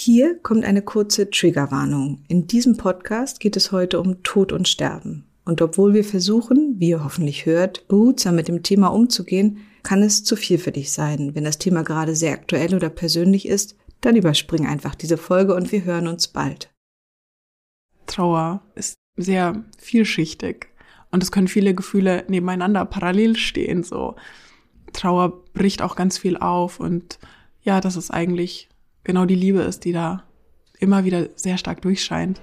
Hier kommt eine kurze Triggerwarnung. In diesem Podcast geht es heute um Tod und Sterben. Und obwohl wir versuchen, wie ihr hoffentlich hört, behutsam mit dem Thema umzugehen, kann es zu viel für dich sein. Wenn das Thema gerade sehr aktuell oder persönlich ist, dann überspring einfach diese Folge und wir hören uns bald. Trauer ist sehr vielschichtig und es können viele Gefühle nebeneinander parallel stehen, so. Trauer bricht auch ganz viel auf und ja, das ist eigentlich genau die Liebe ist, die da immer wieder sehr stark durchscheint.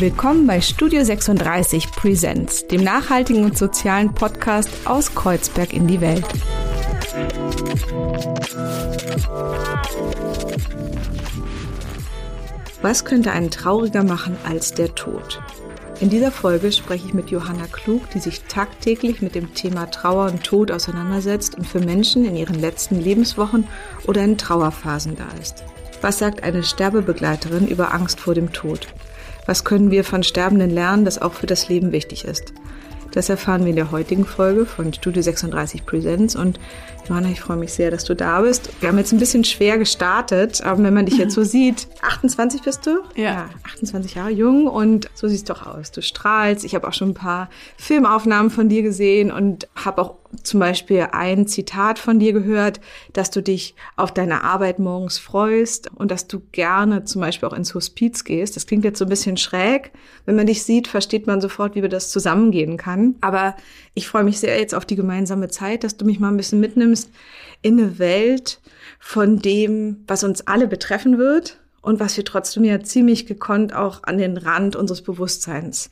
Willkommen bei Studio 36 Presents, dem nachhaltigen und sozialen Podcast aus Kreuzberg in die Welt. Was könnte einen trauriger machen als der Tod? In dieser Folge spreche ich mit Johanna Klug, die sich tagtäglich mit dem Thema Trauer und Tod auseinandersetzt und für Menschen in ihren letzten Lebenswochen oder in Trauerphasen da ist. Was sagt eine Sterbebegleiterin über Angst vor dem Tod? Was können wir von Sterbenden lernen, das auch für das Leben wichtig ist? Das erfahren wir in der heutigen Folge von Studio 36 Presents. Und Johanna, ich freue mich sehr, dass du da bist. Wir haben jetzt ein bisschen schwer gestartet, aber wenn man dich jetzt so sieht, 28 bist du? Ja. ja 28 Jahre jung und so siehst du auch aus. Du strahlst. Ich habe auch schon ein paar Filmaufnahmen von dir gesehen und habe auch zum Beispiel ein Zitat von dir gehört, dass du dich auf deine Arbeit morgens freust und dass du gerne zum Beispiel auch ins Hospiz gehst. Das klingt jetzt so ein bisschen schräg. Wenn man dich sieht, versteht man sofort, wie wir das zusammengehen kann. Aber ich freue mich sehr jetzt auf die gemeinsame Zeit, dass du mich mal ein bisschen mitnimmst in eine Welt von dem, was uns alle betreffen wird und was wir trotzdem ja ziemlich gekonnt auch an den Rand unseres Bewusstseins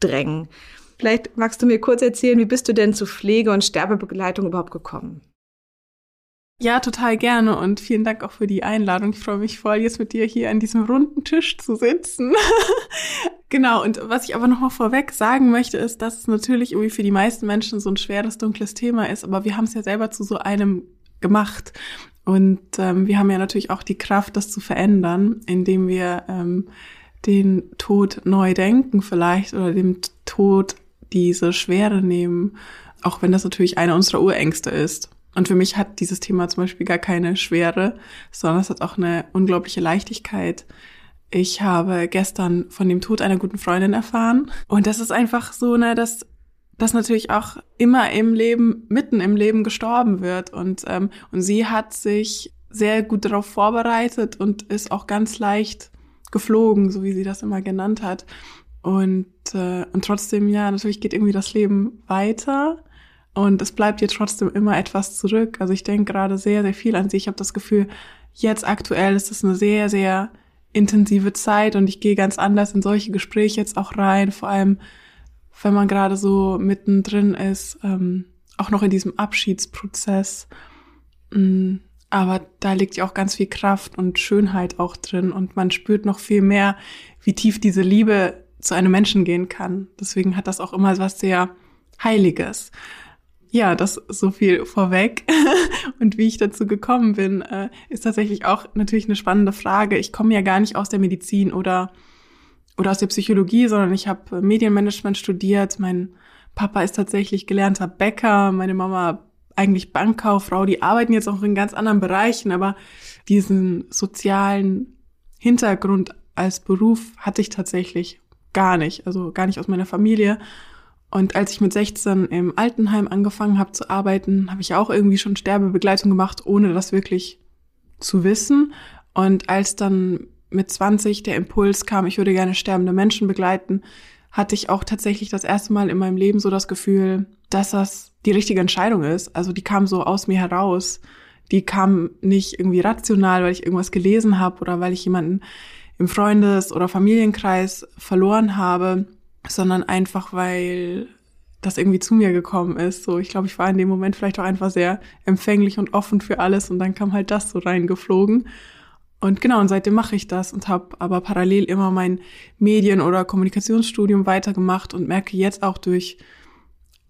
drängen. Vielleicht magst du mir kurz erzählen, wie bist du denn zu Pflege- und Sterbebegleitung überhaupt gekommen? Ja, total gerne und vielen Dank auch für die Einladung. Ich freue mich voll, jetzt mit dir hier an diesem runden Tisch zu sitzen. genau, und was ich aber noch mal vorweg sagen möchte, ist, dass es natürlich irgendwie für die meisten Menschen so ein schweres, dunkles Thema ist, aber wir haben es ja selber zu so einem gemacht. Und ähm, wir haben ja natürlich auch die Kraft, das zu verändern, indem wir ähm, den Tod neu denken vielleicht oder dem Tod diese Schwere nehmen, auch wenn das natürlich eine unserer Urängste ist. Und für mich hat dieses Thema zum Beispiel gar keine Schwere, sondern es hat auch eine unglaubliche Leichtigkeit. Ich habe gestern von dem Tod einer guten Freundin erfahren. Und das ist einfach so, ne, dass das natürlich auch immer im Leben, mitten im Leben gestorben wird. Und, ähm, und sie hat sich sehr gut darauf vorbereitet und ist auch ganz leicht geflogen, so wie sie das immer genannt hat. Und, äh, und trotzdem, ja, natürlich geht irgendwie das Leben weiter. Und es bleibt ihr trotzdem immer etwas zurück. Also ich denke gerade sehr, sehr viel an sie. Ich habe das Gefühl, jetzt aktuell ist es eine sehr, sehr intensive Zeit und ich gehe ganz anders in solche Gespräche jetzt auch rein, vor allem wenn man gerade so mittendrin ist, ähm, auch noch in diesem Abschiedsprozess. Mm, aber da liegt ja auch ganz viel Kraft und Schönheit auch drin und man spürt noch viel mehr, wie tief diese Liebe zu einem Menschen gehen kann. Deswegen hat das auch immer was sehr Heiliges. Ja, das so viel vorweg. Und wie ich dazu gekommen bin, äh, ist tatsächlich auch natürlich eine spannende Frage. Ich komme ja gar nicht aus der Medizin oder, oder aus der Psychologie, sondern ich habe Medienmanagement studiert. Mein Papa ist tatsächlich gelernter Bäcker, meine Mama eigentlich Bankkauffrau. Die arbeiten jetzt auch in ganz anderen Bereichen, aber diesen sozialen Hintergrund als Beruf hatte ich tatsächlich gar nicht, also gar nicht aus meiner Familie. Und als ich mit 16 im Altenheim angefangen habe zu arbeiten, habe ich auch irgendwie schon Sterbebegleitung gemacht, ohne das wirklich zu wissen. Und als dann mit 20 der Impuls kam, ich würde gerne sterbende Menschen begleiten, hatte ich auch tatsächlich das erste Mal in meinem Leben so das Gefühl, dass das die richtige Entscheidung ist. Also die kam so aus mir heraus. Die kam nicht irgendwie rational, weil ich irgendwas gelesen habe oder weil ich jemanden im Freundes- oder Familienkreis verloren habe, sondern einfach, weil das irgendwie zu mir gekommen ist. So, ich glaube, ich war in dem Moment vielleicht auch einfach sehr empfänglich und offen für alles und dann kam halt das so reingeflogen. Und genau, und seitdem mache ich das und habe aber parallel immer mein Medien- oder Kommunikationsstudium weitergemacht und merke jetzt auch durch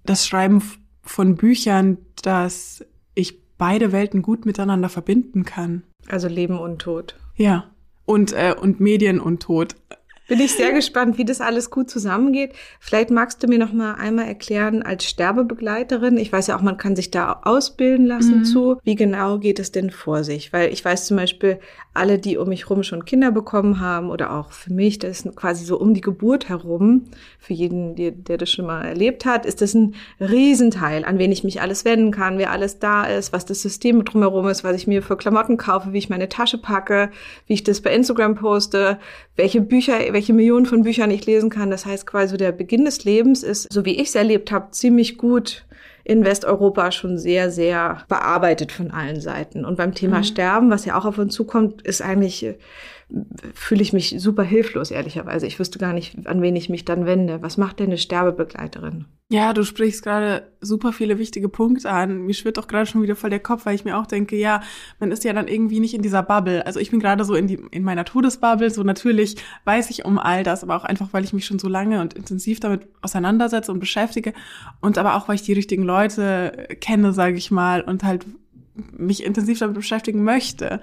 das Schreiben von Büchern, dass ich beide Welten gut miteinander verbinden kann. Also Leben und Tod. Ja, und, äh, und Medien und Tod. Bin ich sehr gespannt, wie das alles gut zusammengeht. Vielleicht magst du mir noch mal einmal erklären als Sterbebegleiterin. Ich weiß ja auch, man kann sich da ausbilden lassen mhm. zu. Wie genau geht es denn vor sich? Weil ich weiß zum Beispiel, alle, die um mich rum schon Kinder bekommen haben oder auch für mich, das ist quasi so um die Geburt herum. Für jeden, der, der das schon mal erlebt hat, ist das ein Riesenteil, an wen ich mich alles wenden kann, wer alles da ist, was das System drumherum ist, was ich mir für Klamotten kaufe, wie ich meine Tasche packe, wie ich das bei Instagram poste, welche Bücher, welche Millionen von Büchern ich lesen kann. Das heißt quasi der Beginn des Lebens ist, so wie ich es erlebt habe, ziemlich gut in Westeuropa schon sehr, sehr bearbeitet von allen Seiten. Und beim Thema mhm. Sterben, was ja auch auf uns zukommt, ist eigentlich fühle ich mich super hilflos, ehrlicherweise. Ich wüsste gar nicht, an wen ich mich dann wende. Was macht denn eine Sterbebegleiterin? Ja, du sprichst gerade super viele wichtige Punkte an. Mir schwirrt auch gerade schon wieder voll der Kopf, weil ich mir auch denke, ja, man ist ja dann irgendwie nicht in dieser Bubble. Also ich bin gerade so in, die, in meiner Todesbubble. So natürlich weiß ich um all das, aber auch einfach, weil ich mich schon so lange und intensiv damit auseinandersetze und beschäftige. Und aber auch, weil ich die richtigen Leute kenne, sage ich mal, und halt mich intensiv damit beschäftigen möchte.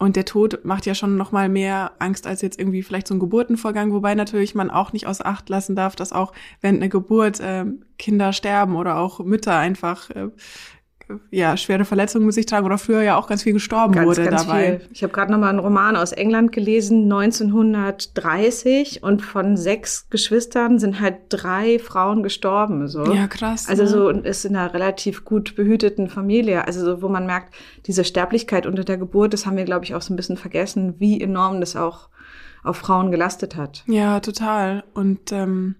Und der Tod macht ja schon noch mal mehr Angst als jetzt irgendwie vielleicht so ein Geburtenvorgang, wobei natürlich man auch nicht aus Acht lassen darf, dass auch während einer Geburt äh, Kinder sterben oder auch Mütter einfach äh, ja, schwere Verletzungen mit sich tragen oder früher ja auch ganz viel gestorben ganz, wurde ganz dabei. Viel. Ich habe gerade noch mal einen Roman aus England gelesen, 1930 und von sechs Geschwistern sind halt drei Frauen gestorben. So. Ja, krass. Also ne? so ist in einer relativ gut behüteten Familie. Also so, wo man merkt, diese Sterblichkeit unter der Geburt, das haben wir, glaube ich, auch so ein bisschen vergessen, wie enorm das auch auf Frauen gelastet hat. Ja, total. Und ähm,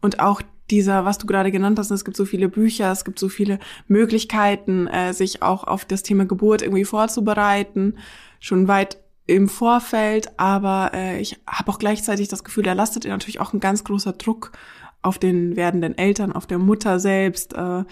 und auch dieser, was du gerade genannt hast, es gibt so viele Bücher, es gibt so viele Möglichkeiten, äh, sich auch auf das Thema Geburt irgendwie vorzubereiten, schon weit im Vorfeld, aber äh, ich habe auch gleichzeitig das Gefühl, da lastet natürlich auch ein ganz großer Druck auf den werdenden Eltern, auf der Mutter selbst, äh,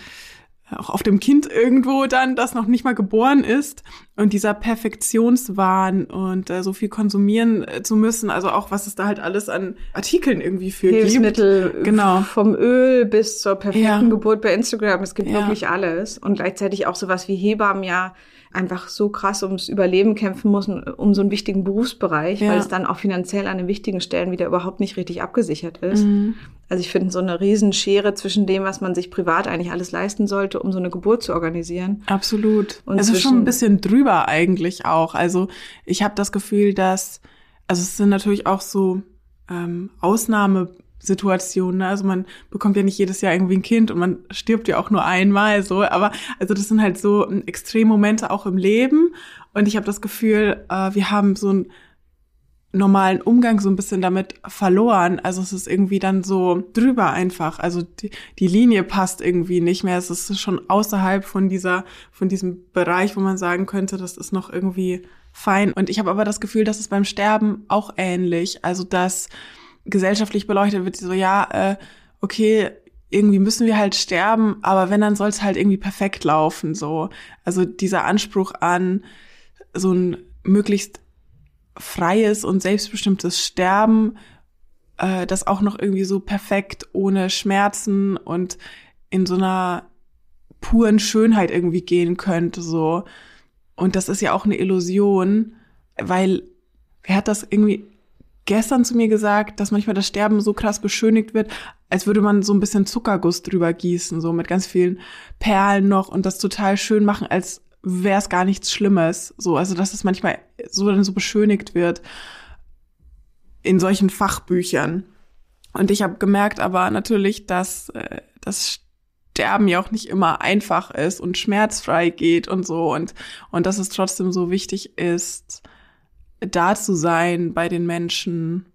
auch auf dem Kind irgendwo dann, das noch nicht mal geboren ist und dieser Perfektionswahn und äh, so viel konsumieren äh, zu müssen, also auch was es da halt alles an Artikeln irgendwie für Hilfsmittel, gibt. Genau. Vom Öl bis zur perfekten ja. Geburt bei Instagram, es gibt ja. wirklich alles und gleichzeitig auch sowas wie Hebammen ja einfach so krass ums Überleben kämpfen muss, um so einen wichtigen Berufsbereich, ja. weil es dann auch finanziell an den wichtigen Stellen wieder überhaupt nicht richtig abgesichert ist. Mhm. Also ich finde so eine Riesenschere zwischen dem, was man sich privat eigentlich alles leisten sollte, um so eine Geburt zu organisieren. Absolut. Und es ist schon ein bisschen drüber eigentlich auch. Also ich habe das Gefühl, dass, also es sind natürlich auch so ähm, Ausnahme Situation. Ne? Also man bekommt ja nicht jedes Jahr irgendwie ein Kind und man stirbt ja auch nur einmal so. Aber also das sind halt so ähm, Extremmomente auch im Leben. Und ich habe das Gefühl, äh, wir haben so einen normalen Umgang so ein bisschen damit verloren. Also es ist irgendwie dann so drüber einfach. Also die, die Linie passt irgendwie nicht mehr. Es ist schon außerhalb von dieser, von diesem Bereich, wo man sagen könnte, das ist noch irgendwie fein. Und ich habe aber das Gefühl, dass es beim Sterben auch ähnlich. Also dass gesellschaftlich beleuchtet wird, so ja, äh, okay, irgendwie müssen wir halt sterben, aber wenn, dann soll es halt irgendwie perfekt laufen, so. Also dieser Anspruch an so ein möglichst freies und selbstbestimmtes Sterben, äh, das auch noch irgendwie so perfekt ohne Schmerzen und in so einer puren Schönheit irgendwie gehen könnte, so. Und das ist ja auch eine Illusion, weil wer hat das irgendwie gestern zu mir gesagt, dass manchmal das Sterben so krass beschönigt wird, als würde man so ein bisschen Zuckerguss drüber gießen, so mit ganz vielen Perlen noch und das total schön machen, als wäre es gar nichts Schlimmes. So, also dass es manchmal so dann so beschönigt wird in solchen Fachbüchern. Und ich habe gemerkt aber natürlich, dass äh, das Sterben ja auch nicht immer einfach ist und schmerzfrei geht und so und und dass es trotzdem so wichtig ist, da zu sein bei den Menschen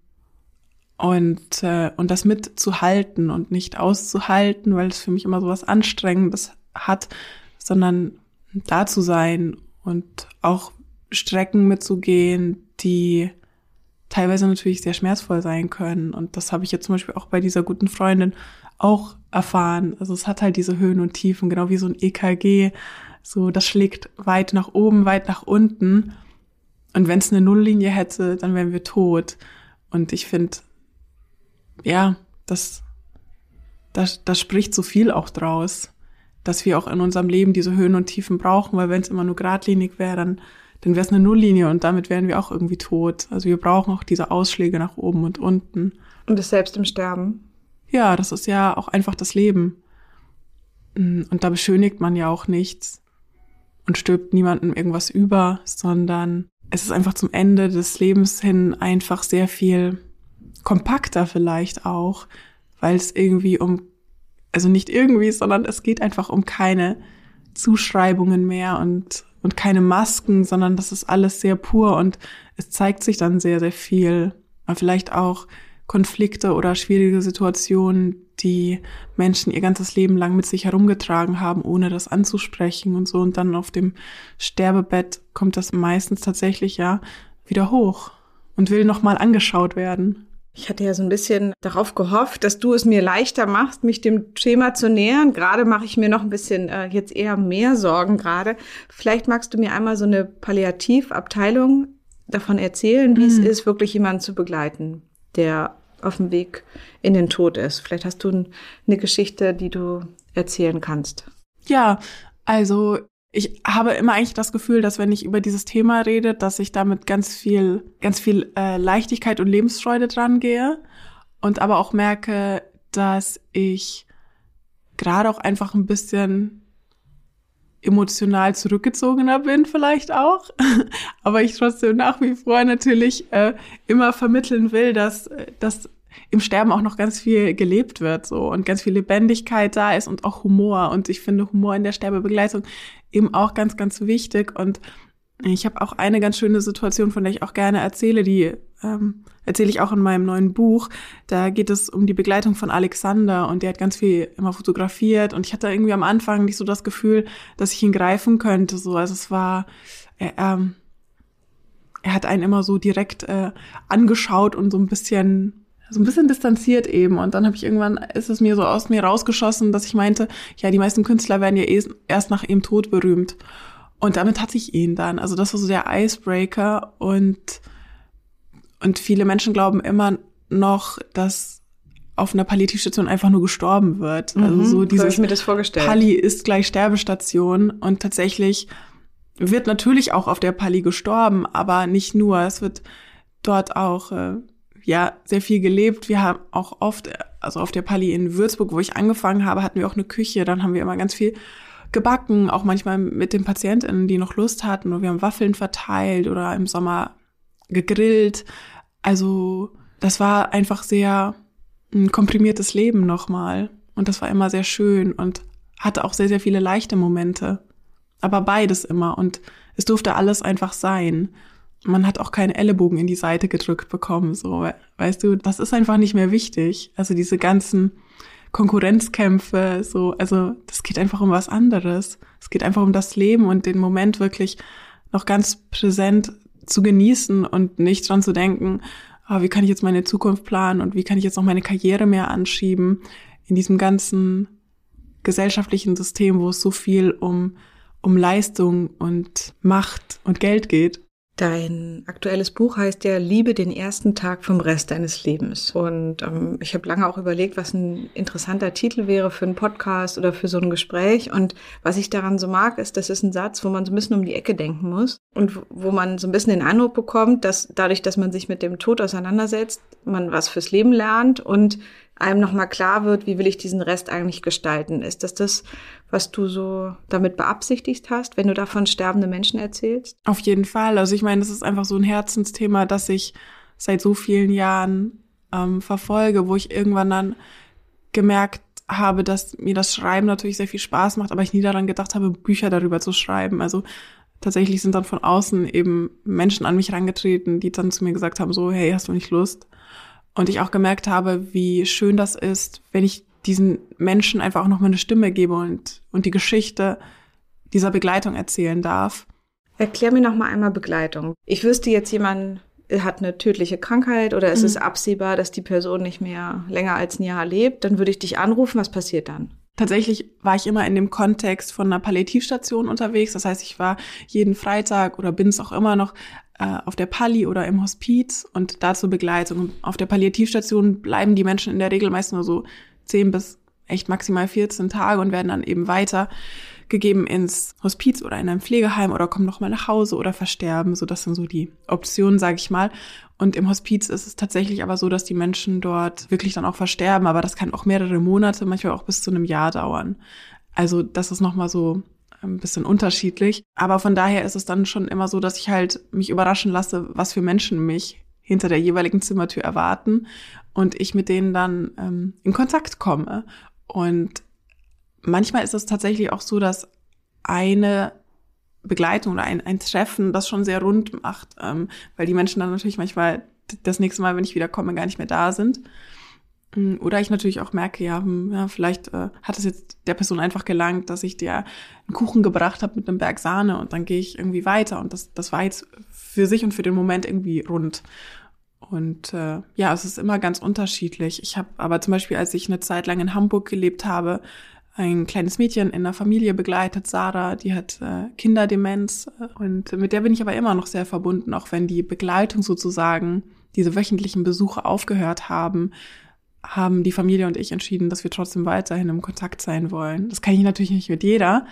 und, äh, und das mitzuhalten und nicht auszuhalten, weil es für mich immer so was Anstrengendes hat, sondern da zu sein und auch Strecken mitzugehen, die teilweise natürlich sehr schmerzvoll sein können. Und das habe ich jetzt zum Beispiel auch bei dieser guten Freundin auch erfahren. Also es hat halt diese Höhen und Tiefen, genau wie so ein EKG. So, das schlägt weit nach oben, weit nach unten. Und wenn es eine Nulllinie hätte, dann wären wir tot. Und ich finde, ja, das, das, das spricht so viel auch draus, dass wir auch in unserem Leben diese Höhen und Tiefen brauchen, weil wenn es immer nur geradlinig wäre, dann, dann wäre es eine Nulllinie und damit wären wir auch irgendwie tot. Also wir brauchen auch diese Ausschläge nach oben und unten. Und das selbst im Sterben. Ja, das ist ja auch einfach das Leben. Mm, und da beschönigt man ja auch nichts und stülpt niemandem irgendwas über, sondern es ist einfach zum Ende des Lebens hin einfach sehr viel kompakter vielleicht auch, weil es irgendwie um, also nicht irgendwie, sondern es geht einfach um keine Zuschreibungen mehr und, und keine Masken, sondern das ist alles sehr pur und es zeigt sich dann sehr, sehr viel. Aber vielleicht auch Konflikte oder schwierige Situationen, die Menschen ihr ganzes Leben lang mit sich herumgetragen haben, ohne das anzusprechen und so. Und dann auf dem Sterbebett kommt das meistens tatsächlich ja wieder hoch und will nochmal angeschaut werden. Ich hatte ja so ein bisschen darauf gehofft, dass du es mir leichter machst, mich dem Thema zu nähern. Gerade mache ich mir noch ein bisschen äh, jetzt eher mehr Sorgen gerade. Vielleicht magst du mir einmal so eine Palliativabteilung davon erzählen, wie mhm. es ist, wirklich jemanden zu begleiten, der auf dem Weg in den Tod ist. Vielleicht hast du eine Geschichte, die du erzählen kannst. Ja, also ich habe immer eigentlich das Gefühl, dass wenn ich über dieses Thema rede, dass ich damit ganz viel, ganz viel äh, Leichtigkeit und Lebensfreude dran gehe und aber auch merke, dass ich gerade auch einfach ein bisschen emotional zurückgezogener bin vielleicht auch, aber ich trotzdem nach wie vor natürlich äh, immer vermitteln will, dass, dass im Sterben auch noch ganz viel gelebt wird so und ganz viel Lebendigkeit da ist und auch Humor. Und ich finde Humor in der Sterbebegleitung eben auch ganz ganz wichtig. Und ich habe auch eine ganz schöne Situation, von der ich auch gerne erzähle, die ähm, erzähle ich auch in meinem neuen Buch. Da geht es um die Begleitung von Alexander und der hat ganz viel immer fotografiert und ich hatte irgendwie am Anfang nicht so das Gefühl, dass ich ihn greifen könnte. So, also es war, er, ähm, er hat einen immer so direkt äh, angeschaut und so ein bisschen so ein bisschen distanziert eben. Und dann habe ich irgendwann, ist es mir so aus mir rausgeschossen, dass ich meinte, ja, die meisten Künstler werden ja eh erst nach ihrem Tod berühmt. Und damit hatte ich ihn dann. Also das war so der Icebreaker und, und viele Menschen glauben immer noch, dass auf einer Palliativstation einfach nur gestorben wird. Also mhm, also so dieses so mir das vorgestellt. Palli ist gleich Sterbestation und tatsächlich wird natürlich auch auf der Palli gestorben, aber nicht nur. Es wird dort auch äh, ja sehr viel gelebt. Wir haben auch oft, also auf der Palli in Würzburg, wo ich angefangen habe, hatten wir auch eine Küche. Dann haben wir immer ganz viel gebacken, auch manchmal mit den PatientInnen, die noch Lust hatten. Und wir haben Waffeln verteilt oder im Sommer gegrillt. Also das war einfach sehr ein komprimiertes Leben nochmal. Und das war immer sehr schön und hatte auch sehr, sehr viele leichte Momente. Aber beides immer. Und es durfte alles einfach sein. Man hat auch keine Ellenbogen in die Seite gedrückt bekommen, so. Weißt du, das ist einfach nicht mehr wichtig. Also diese ganzen Konkurrenzkämpfe, so, also das geht einfach um was anderes. Es geht einfach um das Leben und den Moment wirklich noch ganz präsent zu genießen und nicht dran zu denken, oh, wie kann ich jetzt meine Zukunft planen und wie kann ich jetzt noch meine Karriere mehr anschieben in diesem ganzen gesellschaftlichen System, wo es so viel um, um Leistung und Macht und Geld geht. Dein aktuelles Buch heißt ja Liebe den ersten Tag vom Rest deines Lebens. Und ähm, ich habe lange auch überlegt, was ein interessanter Titel wäre für einen Podcast oder für so ein Gespräch. Und was ich daran so mag, ist, das ist ein Satz, wo man so ein bisschen um die Ecke denken muss und wo man so ein bisschen den Eindruck bekommt, dass dadurch, dass man sich mit dem Tod auseinandersetzt, man was fürs Leben lernt und einem nochmal klar wird, wie will ich diesen Rest eigentlich gestalten. Ist das das, was du so damit beabsichtigt hast, wenn du davon sterbende Menschen erzählst? Auf jeden Fall. Also ich meine, das ist einfach so ein Herzensthema, das ich seit so vielen Jahren ähm, verfolge, wo ich irgendwann dann gemerkt habe, dass mir das Schreiben natürlich sehr viel Spaß macht, aber ich nie daran gedacht habe, Bücher darüber zu schreiben. Also tatsächlich sind dann von außen eben Menschen an mich herangetreten, die dann zu mir gesagt haben, so, hey, hast du nicht Lust? Und ich auch gemerkt habe, wie schön das ist, wenn ich diesen Menschen einfach auch noch mal eine Stimme gebe und, und die Geschichte dieser Begleitung erzählen darf. Erklär mir noch mal einmal Begleitung. Ich wüsste jetzt jemand hat eine tödliche Krankheit oder es mhm. ist absehbar, dass die Person nicht mehr länger als ein Jahr lebt, dann würde ich dich anrufen. Was passiert dann? Tatsächlich war ich immer in dem Kontext von einer Palliativstation unterwegs. Das heißt, ich war jeden Freitag oder bin es auch immer noch äh, auf der Palli oder im Hospiz und dazu Begleitung. Auf der Palliativstation bleiben die Menschen in der Regel meist nur so zehn bis echt maximal 14 Tage und werden dann eben weiter gegeben ins Hospiz oder in einem Pflegeheim oder kommen noch mal nach Hause oder versterben. So, das sind so die Optionen, sage ich mal. Und im Hospiz ist es tatsächlich aber so, dass die Menschen dort wirklich dann auch versterben. Aber das kann auch mehrere Monate, manchmal auch bis zu einem Jahr dauern. Also das ist noch mal so ein bisschen unterschiedlich. Aber von daher ist es dann schon immer so, dass ich halt mich überraschen lasse, was für Menschen mich hinter der jeweiligen Zimmertür erwarten und ich mit denen dann ähm, in Kontakt komme. Und manchmal ist es tatsächlich auch so, dass eine Begleitung oder ein, ein Treffen das schon sehr rund macht, ähm, weil die Menschen dann natürlich manchmal das nächste Mal, wenn ich wieder komme, gar nicht mehr da sind. Mm, oder ich natürlich auch merke, ja, hm, ja vielleicht äh, hat es jetzt der Person einfach gelangt, dass ich dir einen Kuchen gebracht habe mit einem Berg Sahne und dann gehe ich irgendwie weiter und das, das war jetzt für sich und für den Moment irgendwie rund. Und äh, ja, es ist immer ganz unterschiedlich. Ich habe aber zum Beispiel, als ich eine Zeit lang in Hamburg gelebt habe, ein kleines Mädchen in der Familie begleitet, Sarah, die hat äh, Kinderdemenz und mit der bin ich aber immer noch sehr verbunden, auch wenn die Begleitung sozusagen, diese wöchentlichen Besuche aufgehört haben, haben die Familie und ich entschieden, dass wir trotzdem weiterhin im Kontakt sein wollen. Das kann ich natürlich nicht mit jeder,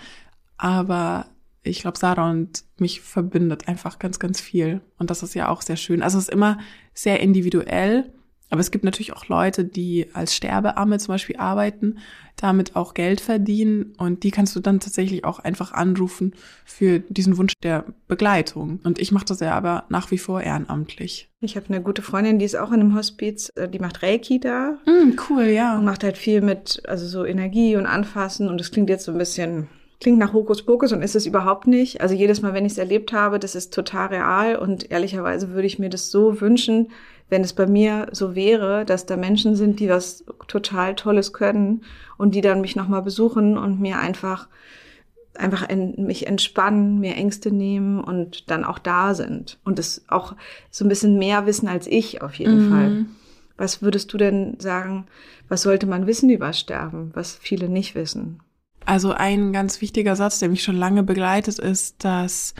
aber ich glaube, Sarah und mich verbindet einfach ganz, ganz viel. Und das ist ja auch sehr schön. Also es ist immer sehr individuell. Aber es gibt natürlich auch Leute, die als Sterbeamme zum Beispiel arbeiten, damit auch Geld verdienen und die kannst du dann tatsächlich auch einfach anrufen für diesen Wunsch der Begleitung. Und ich mache das ja aber nach wie vor ehrenamtlich. Ich habe eine gute Freundin, die ist auch in einem Hospiz, äh, die macht Reiki da. Mm, cool, ja. Und macht halt viel mit, also so Energie und Anfassen und das klingt jetzt so ein bisschen klingt nach Hokuspokus und ist es überhaupt nicht. Also jedes Mal, wenn ich es erlebt habe, das ist total real und ehrlicherweise würde ich mir das so wünschen, wenn es bei mir so wäre, dass da Menschen sind, die was total Tolles können und die dann mich nochmal besuchen und mir einfach einfach in, mich entspannen, mir Ängste nehmen und dann auch da sind und es auch so ein bisschen mehr wissen als ich auf jeden mhm. Fall. Was würdest du denn sagen, was sollte man wissen über Sterben, was viele nicht wissen? Also ein ganz wichtiger Satz, der mich schon lange begleitet, ist, dass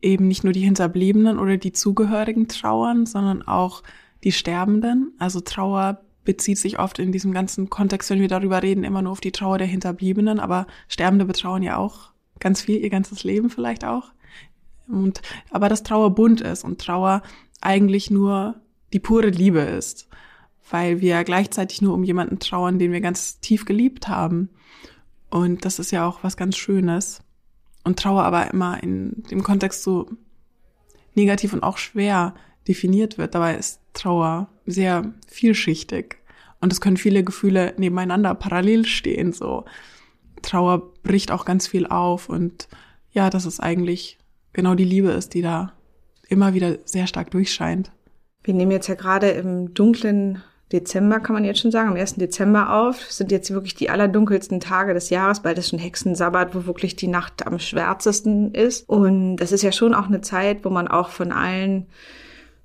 eben nicht nur die Hinterbliebenen oder die Zugehörigen trauern, sondern auch die Sterbenden. Also Trauer bezieht sich oft in diesem ganzen Kontext, wenn wir darüber reden, immer nur auf die Trauer der Hinterbliebenen, aber Sterbende betrauern ja auch ganz viel, ihr ganzes Leben vielleicht auch. Und, aber dass Trauer bunt ist und Trauer eigentlich nur die pure Liebe ist, weil wir gleichzeitig nur um jemanden trauern, den wir ganz tief geliebt haben. Und das ist ja auch was ganz Schönes. Und Trauer aber immer in dem Kontext so negativ und auch schwer definiert wird. Dabei ist Trauer sehr vielschichtig. Und es können viele Gefühle nebeneinander parallel stehen, so. Trauer bricht auch ganz viel auf und ja, dass es eigentlich genau die Liebe ist, die da immer wieder sehr stark durchscheint. Wir nehmen jetzt ja gerade im dunklen Dezember, kann man jetzt schon sagen, am 1. Dezember auf. Das sind jetzt wirklich die allerdunkelsten Tage des Jahres, bald ist schon Hexensabbat, wo wirklich die Nacht am schwärzesten ist. Und das ist ja schon auch eine Zeit, wo man auch von allen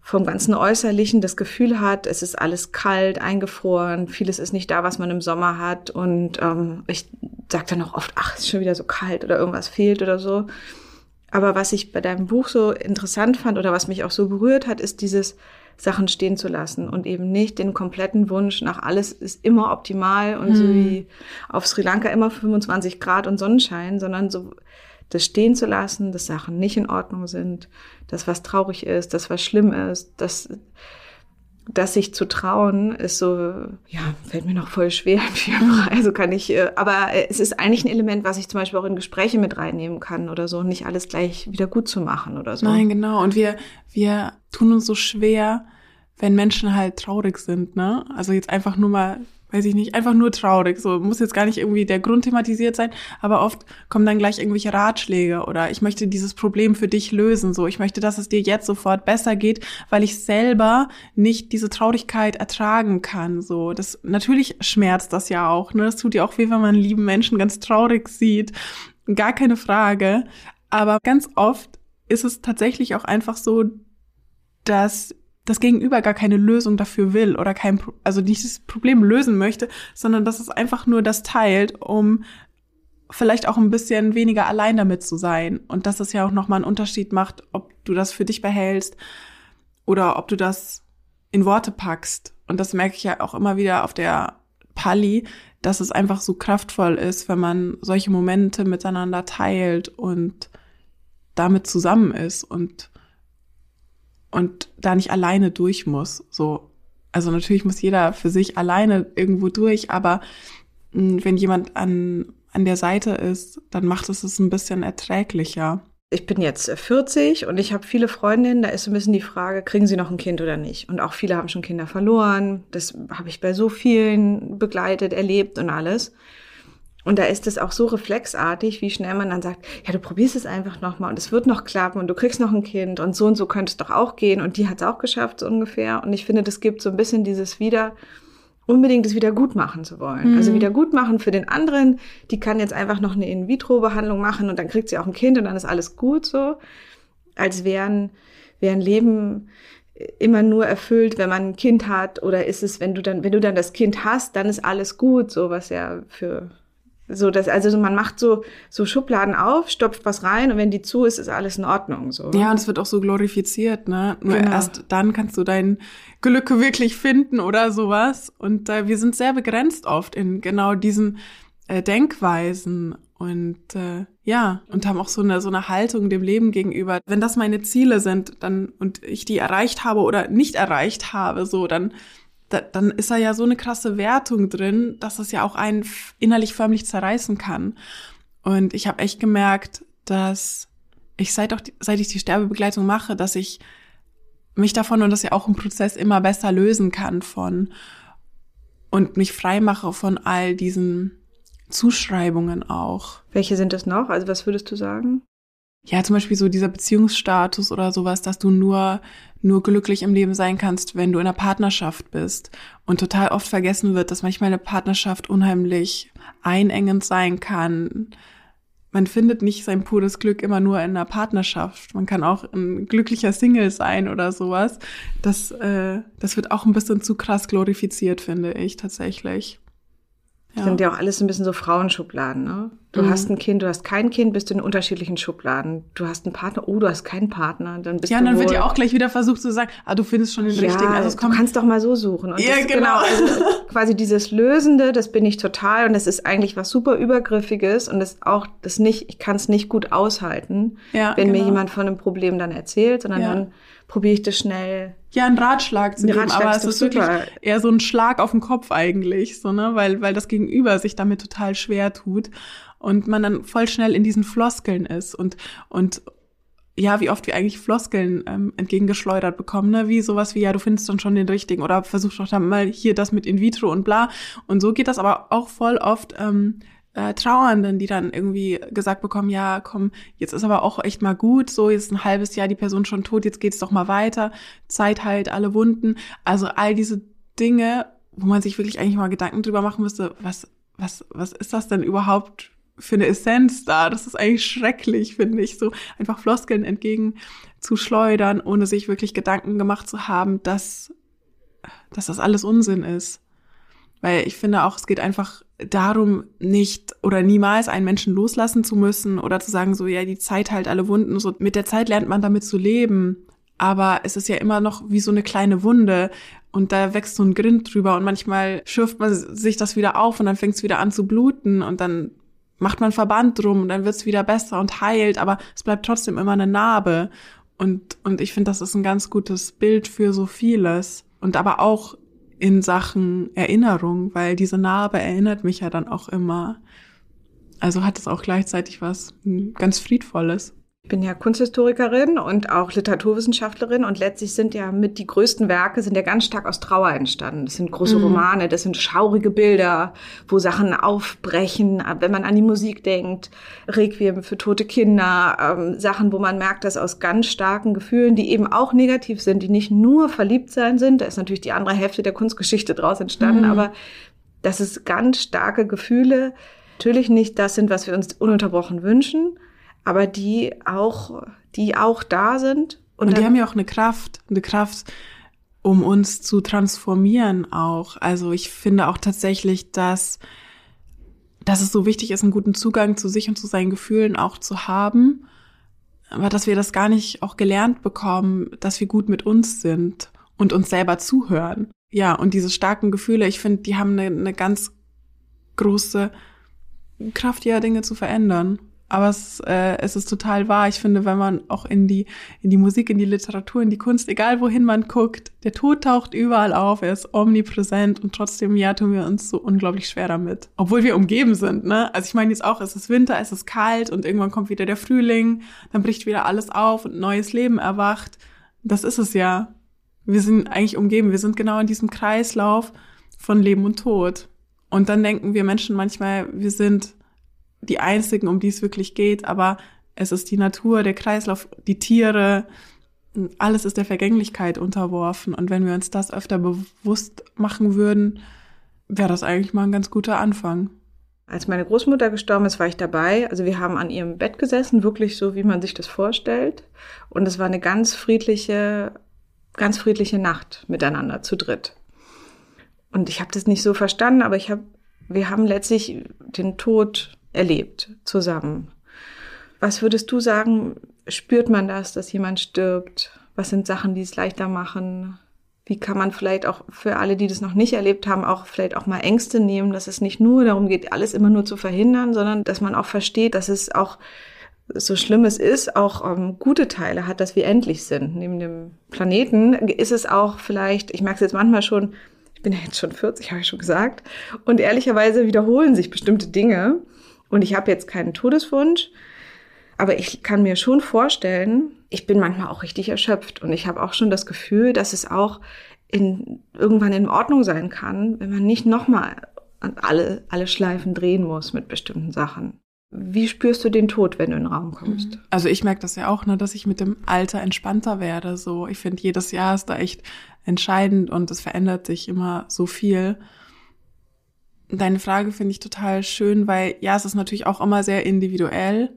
vom ganzen Äußerlichen das Gefühl hat, es ist alles kalt, eingefroren, vieles ist nicht da, was man im Sommer hat. Und ähm, ich sage dann auch oft, ach, es ist schon wieder so kalt oder irgendwas fehlt oder so. Aber was ich bei deinem Buch so interessant fand oder was mich auch so berührt hat, ist dieses Sachen stehen zu lassen und eben nicht den kompletten Wunsch nach alles ist immer optimal und mhm. so wie auf Sri Lanka immer 25 Grad und Sonnenschein, sondern so das stehen zu lassen, dass Sachen nicht in Ordnung sind, dass was traurig ist, dass was schlimm ist, dass dass sich zu trauen ist so, ja, fällt mir noch voll schwer. Also kann ich, äh, aber es ist eigentlich ein Element, was ich zum Beispiel auch in Gespräche mit reinnehmen kann oder so, nicht alles gleich wieder gut zu machen oder so. Nein, genau. Und wir, wir tun uns so schwer, wenn Menschen halt traurig sind, ne? Also jetzt einfach nur mal weiß ich nicht, einfach nur traurig. So muss jetzt gar nicht irgendwie der Grund thematisiert sein, aber oft kommen dann gleich irgendwelche Ratschläge oder ich möchte dieses Problem für dich lösen. So, ich möchte, dass es dir jetzt sofort besser geht, weil ich selber nicht diese Traurigkeit ertragen kann. So, das natürlich schmerzt das ja auch. Ne, das tut ja auch weh, wenn man lieben Menschen ganz traurig sieht. Gar keine Frage. Aber ganz oft ist es tatsächlich auch einfach so, dass das Gegenüber gar keine Lösung dafür will oder kein, also dieses Problem lösen möchte, sondern dass es einfach nur das teilt, um vielleicht auch ein bisschen weniger allein damit zu sein. Und dass es ja auch nochmal einen Unterschied macht, ob du das für dich behältst oder ob du das in Worte packst. Und das merke ich ja auch immer wieder auf der Palli, dass es einfach so kraftvoll ist, wenn man solche Momente miteinander teilt und damit zusammen ist und und da nicht alleine durch muss. So, also natürlich muss jeder für sich alleine irgendwo durch, aber hm, wenn jemand an an der Seite ist, dann macht es es ein bisschen erträglicher. Ich bin jetzt 40 und ich habe viele Freundinnen, da ist so ein bisschen die Frage, kriegen sie noch ein Kind oder nicht? Und auch viele haben schon Kinder verloren. Das habe ich bei so vielen begleitet, erlebt und alles. Und da ist es auch so reflexartig, wie schnell man dann sagt, ja, du probierst es einfach nochmal und es wird noch klappen und du kriegst noch ein Kind und so und so könnte es doch auch gehen. Und die hat es auch geschafft, so ungefähr. Und ich finde, das gibt so ein bisschen dieses wieder, unbedingt es wieder gut machen zu wollen. Mhm. Also wieder gut machen für den anderen. Die kann jetzt einfach noch eine In-vitro-Behandlung machen und dann kriegt sie auch ein Kind und dann ist alles gut so. Als wären, wären Leben immer nur erfüllt, wenn man ein Kind hat oder ist es, wenn du dann, wenn du dann das Kind hast, dann ist alles gut, so was ja für so, dass, also man macht so, so Schubladen auf, stopft was rein und wenn die zu ist, ist alles in Ordnung, so. Ja, und es wird auch so glorifiziert, ne? Nur genau. erst dann kannst du dein Glück wirklich finden oder sowas. Und äh, wir sind sehr begrenzt oft in genau diesen äh, Denkweisen und äh, ja, und haben auch so eine so eine Haltung dem Leben gegenüber. Wenn das meine Ziele sind, dann und ich die erreicht habe oder nicht erreicht habe, so dann da, dann ist da ja so eine krasse Wertung drin, dass es ja auch einen innerlich förmlich zerreißen kann. Und ich habe echt gemerkt, dass ich seit, auch, seit ich die Sterbebegleitung mache, dass ich mich davon und das ja auch im Prozess immer besser lösen kann von und mich frei mache von all diesen Zuschreibungen auch. Welche sind das noch? Also was würdest du sagen? Ja, zum Beispiel so dieser Beziehungsstatus oder sowas, dass du nur nur glücklich im Leben sein kannst, wenn du in einer Partnerschaft bist. Und total oft vergessen wird, dass manchmal eine Partnerschaft unheimlich einengend sein kann. Man findet nicht sein pures Glück immer nur in einer Partnerschaft. Man kann auch ein glücklicher Single sein oder sowas. Das, äh, das wird auch ein bisschen zu krass glorifiziert, finde ich tatsächlich. Ja. Sind ja auch alles ein bisschen so Frauenschubladen, ne? Du mhm. hast ein Kind, du hast kein Kind, bist du in unterschiedlichen Schubladen. Du hast einen Partner, oh, du hast keinen Partner, dann bist ja, du. Ja, dann wird ja auch gleich wieder versucht zu sagen, ah, du findest schon den ja, richtigen. Also es kommt, du kannst doch mal so suchen. Und ja, das, genau. genau also quasi dieses Lösende, das bin ich total und das ist eigentlich was super Übergriffiges und das auch, das nicht, ich kann es nicht gut aushalten, ja, wenn genau. mir jemand von einem Problem dann erzählt, sondern dann probiere ich das schnell ja, einen Ratschlag zu geben, Ratschlag aber es ist super. wirklich eher so ein Schlag auf den Kopf eigentlich, so, ne, weil, weil das Gegenüber sich damit total schwer tut und man dann voll schnell in diesen Floskeln ist und, und, ja, wie oft wir eigentlich Floskeln ähm, entgegengeschleudert bekommen, ne? Wie sowas wie, ja, du findest dann schon den richtigen oder versuch doch dann mal hier das mit in vitro und bla. Und so geht das aber auch voll oft ähm, äh, Trauernden, die dann irgendwie gesagt bekommen, ja, komm, jetzt ist aber auch echt mal gut, so jetzt ein halbes Jahr die Person schon tot, jetzt geht's doch mal weiter, Zeit heilt alle Wunden. Also all diese Dinge, wo man sich wirklich eigentlich mal Gedanken drüber machen müsste, was, was, was ist das denn überhaupt für eine Essenz da? Das ist eigentlich schrecklich, finde ich, so einfach Floskeln entgegen zu schleudern, ohne sich wirklich Gedanken gemacht zu haben, dass, dass das alles Unsinn ist. Weil ich finde auch, es geht einfach darum, nicht oder niemals einen Menschen loslassen zu müssen oder zu sagen, so, ja, die Zeit halt alle Wunden. So, mit der Zeit lernt man damit zu leben. Aber es ist ja immer noch wie so eine kleine Wunde und da wächst so ein Grind drüber und manchmal schürft man sich das wieder auf und dann fängt es wieder an zu bluten und dann macht man Verband drum und dann wird es wieder besser und heilt, aber es bleibt trotzdem immer eine Narbe. Und, und ich finde, das ist ein ganz gutes Bild für so vieles. Und aber auch in Sachen Erinnerung, weil diese Narbe erinnert mich ja dann auch immer. Also hat es auch gleichzeitig was ganz Friedvolles. Ich bin ja Kunsthistorikerin und auch Literaturwissenschaftlerin und letztlich sind ja mit die größten Werke sind ja ganz stark aus Trauer entstanden. Das sind große mhm. Romane, das sind schaurige Bilder, wo Sachen aufbrechen, wenn man an die Musik denkt, Requiem für tote Kinder, ähm, Sachen, wo man merkt, dass aus ganz starken Gefühlen, die eben auch negativ sind, die nicht nur verliebt sein sind, da ist natürlich die andere Hälfte der Kunstgeschichte draus entstanden, mhm. aber das ist ganz starke Gefühle, natürlich nicht das sind, was wir uns ununterbrochen wünschen, aber die auch, die auch da sind. Und, und die haben ja auch eine Kraft, eine Kraft, um uns zu transformieren auch. Also ich finde auch tatsächlich, dass, dass es so wichtig ist, einen guten Zugang zu sich und zu seinen Gefühlen auch zu haben. Aber dass wir das gar nicht auch gelernt bekommen, dass wir gut mit uns sind und uns selber zuhören. Ja, und diese starken Gefühle, ich finde, die haben eine, eine ganz große Kraft, ja, Dinge zu verändern. Aber es, äh, es ist total wahr. Ich finde, wenn man auch in die, in die Musik, in die Literatur, in die Kunst, egal wohin man guckt, der Tod taucht überall auf, er ist omnipräsent und trotzdem, ja, tun wir uns so unglaublich schwer damit. Obwohl wir umgeben sind, ne? Also ich meine jetzt auch, es ist Winter, es ist kalt und irgendwann kommt wieder der Frühling, dann bricht wieder alles auf und neues Leben erwacht. Das ist es ja. Wir sind eigentlich umgeben, wir sind genau in diesem Kreislauf von Leben und Tod. Und dann denken wir Menschen manchmal, wir sind die einzigen, um die es wirklich geht, aber es ist die Natur, der Kreislauf, die Tiere, alles ist der Vergänglichkeit unterworfen. Und wenn wir uns das öfter bewusst machen würden, wäre das eigentlich mal ein ganz guter Anfang. Als meine Großmutter gestorben ist, war ich dabei. Also wir haben an ihrem Bett gesessen, wirklich so, wie man sich das vorstellt. Und es war eine ganz friedliche, ganz friedliche Nacht miteinander zu dritt. Und ich habe das nicht so verstanden, aber ich habe, wir haben letztlich den Tod erlebt zusammen. Was würdest du sagen, spürt man das, dass jemand stirbt? Was sind Sachen, die es leichter machen? Wie kann man vielleicht auch für alle, die das noch nicht erlebt haben, auch vielleicht auch mal Ängste nehmen, dass es nicht nur darum geht, alles immer nur zu verhindern, sondern dass man auch versteht, dass es auch so schlimm es ist, auch ähm, gute Teile hat, dass wir endlich sind. Neben dem Planeten ist es auch vielleicht, ich merke es jetzt manchmal schon, ich bin ja jetzt schon 40, habe ich schon gesagt, und ehrlicherweise wiederholen sich bestimmte Dinge. Und ich habe jetzt keinen Todeswunsch, aber ich kann mir schon vorstellen, ich bin manchmal auch richtig erschöpft und ich habe auch schon das Gefühl, dass es auch in, irgendwann in Ordnung sein kann, wenn man nicht nochmal alle, alle Schleifen drehen muss mit bestimmten Sachen. Wie spürst du den Tod, wenn du in den Raum kommst? Mhm. Also ich merke das ja auch, ne, dass ich mit dem Alter entspannter werde. So, ich finde, jedes Jahr ist da echt entscheidend und es verändert sich immer so viel. Deine Frage finde ich total schön, weil ja, es ist natürlich auch immer sehr individuell,